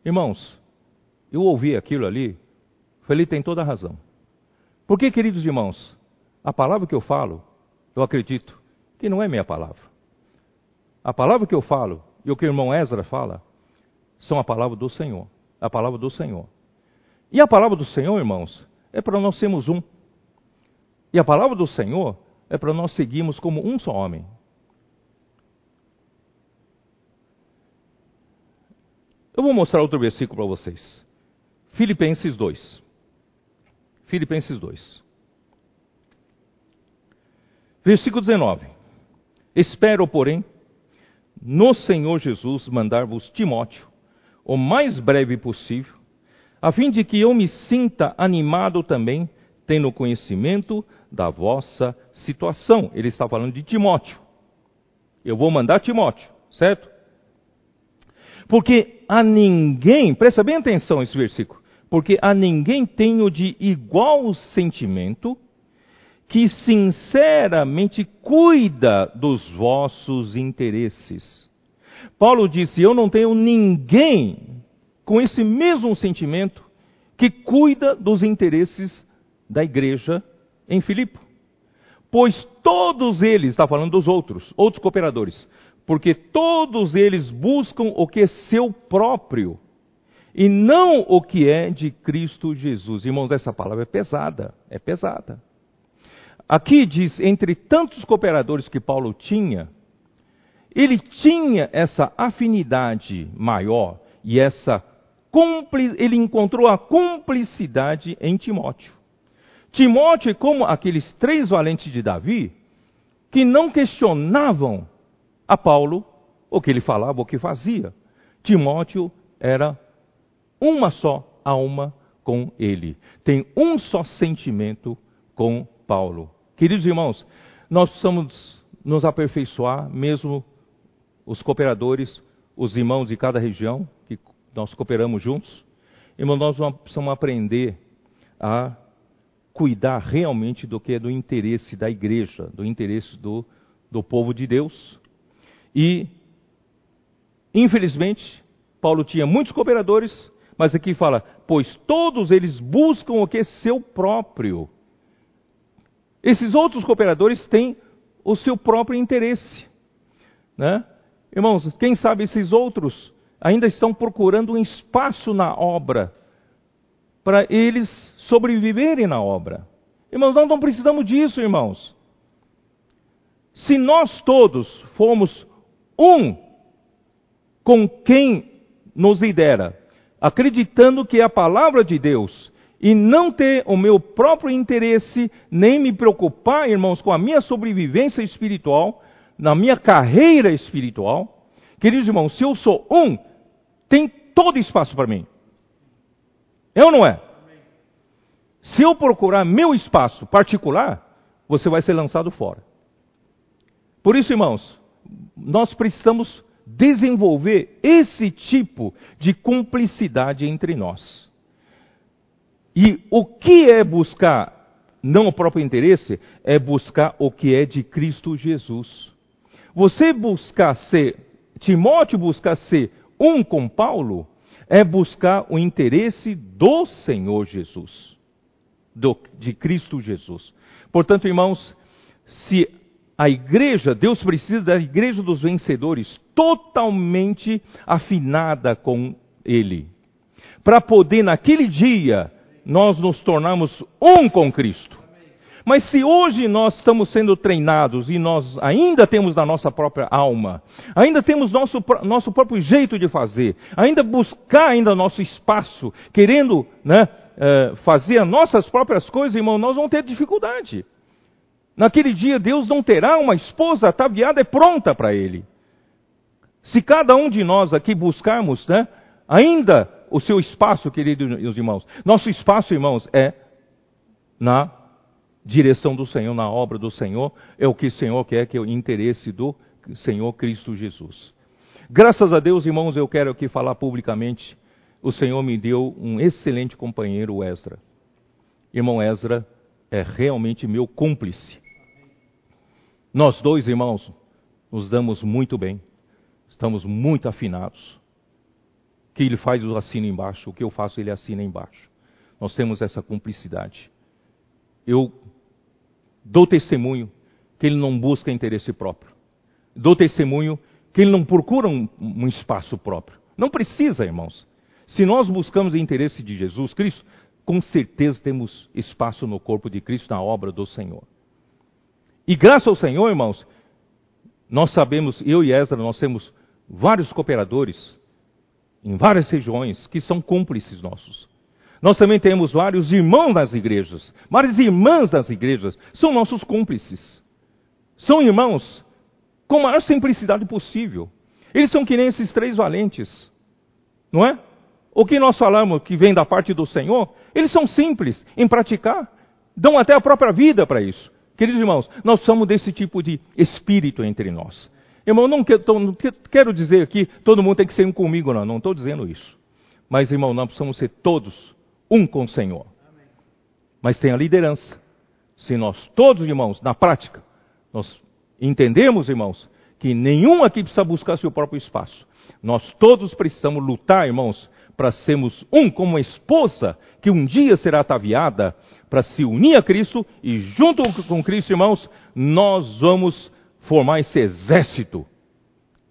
Irmãos, eu ouvi aquilo ali, falei, tem toda a razão. Porque, queridos irmãos, a palavra que eu falo, eu acredito que não é minha palavra. A palavra que eu falo e o que o irmão Ezra fala são a palavra do Senhor. A palavra do Senhor. E a palavra do Senhor, irmãos, é para nós sermos um. E a palavra do Senhor é para nós seguirmos como um só homem. Eu vou mostrar outro versículo para vocês. Filipenses 2. Filipenses 2. Versículo 19. Espero, porém, no Senhor Jesus mandar-vos Timóteo, o mais breve possível, a fim de que eu me sinta animado também, tendo conhecimento da vossa situação. Ele está falando de Timóteo. Eu vou mandar Timóteo, certo? Porque a ninguém, presta bem atenção esse versículo, porque a ninguém tenho de igual sentimento que sinceramente cuida dos vossos interesses. Paulo disse: Eu não tenho ninguém com esse mesmo sentimento que cuida dos interesses da igreja em Filipe. Pois todos eles, está falando dos outros, outros cooperadores, porque todos eles buscam o que é seu próprio e não o que é de Cristo Jesus. Irmãos, essa palavra é pesada, é pesada. Aqui diz, entre tantos cooperadores que Paulo tinha, ele tinha essa afinidade maior e essa ele encontrou a cumplicidade em Timóteo. Timóteo é como aqueles três valentes de Davi que não questionavam a Paulo o que ele falava, o que fazia. Timóteo era uma só alma com ele, tem um só sentimento com Paulo. Queridos irmãos, nós precisamos nos aperfeiçoar, mesmo os cooperadores, os irmãos de cada região, que nós cooperamos juntos. Irmãos, nós precisamos aprender a cuidar realmente do que é do interesse da igreja, do interesse do, do povo de Deus. E, infelizmente, Paulo tinha muitos cooperadores, mas aqui fala, pois todos eles buscam o que é seu próprio. Esses outros cooperadores têm o seu próprio interesse. Né? Irmãos, quem sabe esses outros ainda estão procurando um espaço na obra para eles sobreviverem na obra. Irmãos, nós não precisamos disso, irmãos. Se nós todos formos um com quem nos lidera, acreditando que é a palavra de Deus e não ter o meu próprio interesse, nem me preocupar, irmãos, com a minha sobrevivência espiritual, na minha carreira espiritual. Queridos irmãos, se eu sou um, tem todo espaço para mim. É ou não é? Se eu procurar meu espaço particular, você vai ser lançado fora. Por isso, irmãos, nós precisamos desenvolver esse tipo de cumplicidade entre nós. E o que é buscar, não o próprio interesse, é buscar o que é de Cristo Jesus. Você buscar ser, Timóteo buscar ser um com Paulo, é buscar o interesse do Senhor Jesus, do, de Cristo Jesus. Portanto, irmãos, se a igreja, Deus precisa da igreja dos vencedores totalmente afinada com Ele, para poder naquele dia nós nos tornamos um com Cristo. Mas se hoje nós estamos sendo treinados e nós ainda temos a nossa própria alma, ainda temos nosso, nosso próprio jeito de fazer, ainda buscar ainda nosso espaço, querendo né, uh, fazer as nossas próprias coisas, irmão, nós vamos ter dificuldade. Naquele dia Deus não terá uma esposa ataviada e pronta para ele. Se cada um de nós aqui buscarmos né, ainda o seu espaço, queridos irmãos. Nosso espaço, irmãos, é na direção do Senhor, na obra do Senhor. É o que o Senhor quer, que é o interesse do Senhor Cristo Jesus. Graças a Deus, irmãos, eu quero aqui falar publicamente. O Senhor me deu um excelente companheiro, Ezra. Irmão Ezra é realmente meu cúmplice. Nós dois, irmãos, nos damos muito bem. Estamos muito afinados que ele faz, eu assino embaixo, o que eu faço, ele assina embaixo. Nós temos essa cumplicidade. Eu dou testemunho que ele não busca interesse próprio. Dou testemunho que ele não procura um, um espaço próprio. Não precisa, irmãos. Se nós buscamos o interesse de Jesus Cristo, com certeza temos espaço no corpo de Cristo, na obra do Senhor. E graças ao Senhor, irmãos, nós sabemos, eu e Ezra, nós temos vários cooperadores em várias regiões que são cúmplices nossos. Nós também temos vários irmãos nas igrejas, várias irmãs nas igrejas, são nossos cúmplices. São irmãos com a maior simplicidade possível. Eles são que nem esses três valentes, não é? O que nós falamos que vem da parte do Senhor, eles são simples em praticar, dão até a própria vida para isso. Queridos irmãos, nós somos desse tipo de espírito entre nós. Irmão, não quero, não quero dizer aqui, todo mundo tem que ser um comigo, não. Não estou dizendo isso. Mas, irmão, nós precisamos ser todos um com o Senhor. Mas tem a liderança. Se nós todos, irmãos, na prática, nós entendemos, irmãos, que nenhum aqui precisa buscar seu próprio espaço. Nós todos precisamos lutar, irmãos, para sermos um como uma esposa que um dia será ataviada para se unir a Cristo e junto com Cristo, irmãos, nós vamos formar esse exército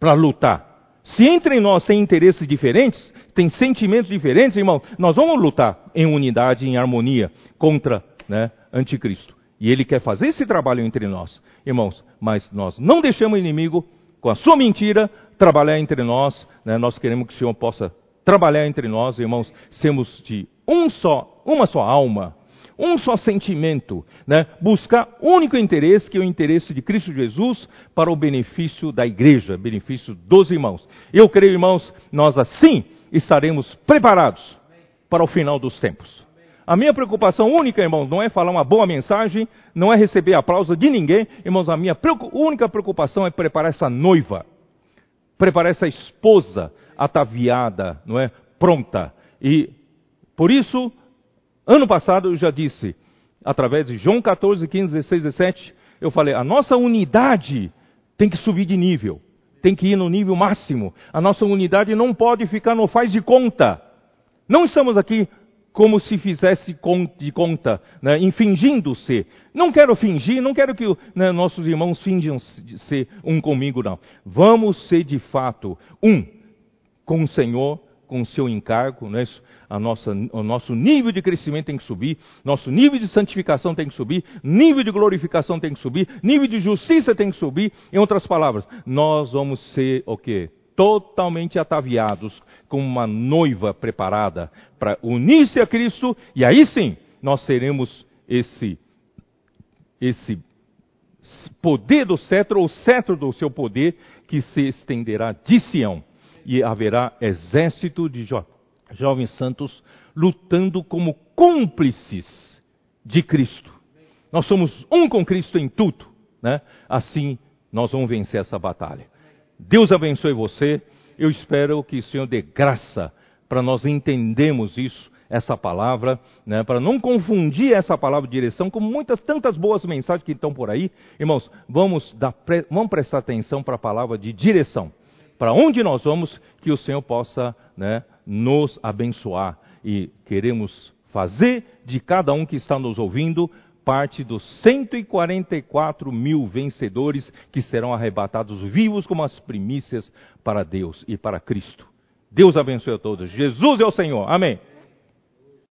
para lutar. Se entre nós tem interesses diferentes, tem sentimentos diferentes, irmão, nós vamos lutar em unidade, em harmonia contra né, anticristo. E ele quer fazer esse trabalho entre nós, irmãos, mas nós não deixamos o inimigo, com a sua mentira, trabalhar entre nós. Né, nós queremos que o Senhor possa trabalhar entre nós, irmãos, sermos de um só, uma só alma, um só sentimento, né? buscar único interesse, que é o interesse de Cristo Jesus, para o benefício da igreja, benefício dos irmãos. Eu creio, irmãos, nós assim estaremos preparados para o final dos tempos. A minha preocupação única, irmãos, não é falar uma boa mensagem, não é receber aplauso de ninguém, irmãos, a minha única preocupação é preparar essa noiva, preparar essa esposa ataviada, não é? Pronta. E por isso Ano passado eu já disse, através de João 14, 15, 16, 17, eu falei, a nossa unidade tem que subir de nível, tem que ir no nível máximo. A nossa unidade não pode ficar no faz de conta. Não estamos aqui como se fizesse de conta, né, fingindo ser. Não quero fingir, não quero que né, nossos irmãos finjam ser um comigo, não. Vamos ser de fato um com o Senhor com o seu encargo, né? a nossa, o nosso nível de crescimento tem que subir, nosso nível de santificação tem que subir, nível de glorificação tem que subir, nível de justiça tem que subir. Em outras palavras, nós vamos ser o quê? Totalmente ataviados como uma noiva preparada para unir-se a Cristo e aí sim nós seremos esse esse poder do cetro, ou cetro do seu poder, que se estenderá de Sião e haverá exército de jo jovens santos lutando como cúmplices de Cristo. Nós somos um com Cristo em tudo, né? Assim nós vamos vencer essa batalha. Deus abençoe você. Eu espero que o Senhor dê graça para nós entendermos isso, essa palavra, né? para não confundir essa palavra de direção com muitas tantas boas mensagens que estão por aí. Irmãos, vamos, dar, vamos prestar atenção para a palavra de direção para onde nós vamos, que o Senhor possa né, nos abençoar. E queremos fazer de cada um que está nos ouvindo parte dos 144 mil vencedores que serão arrebatados vivos como as primícias para Deus e para Cristo. Deus abençoe a todos. Jesus é o Senhor. Amém.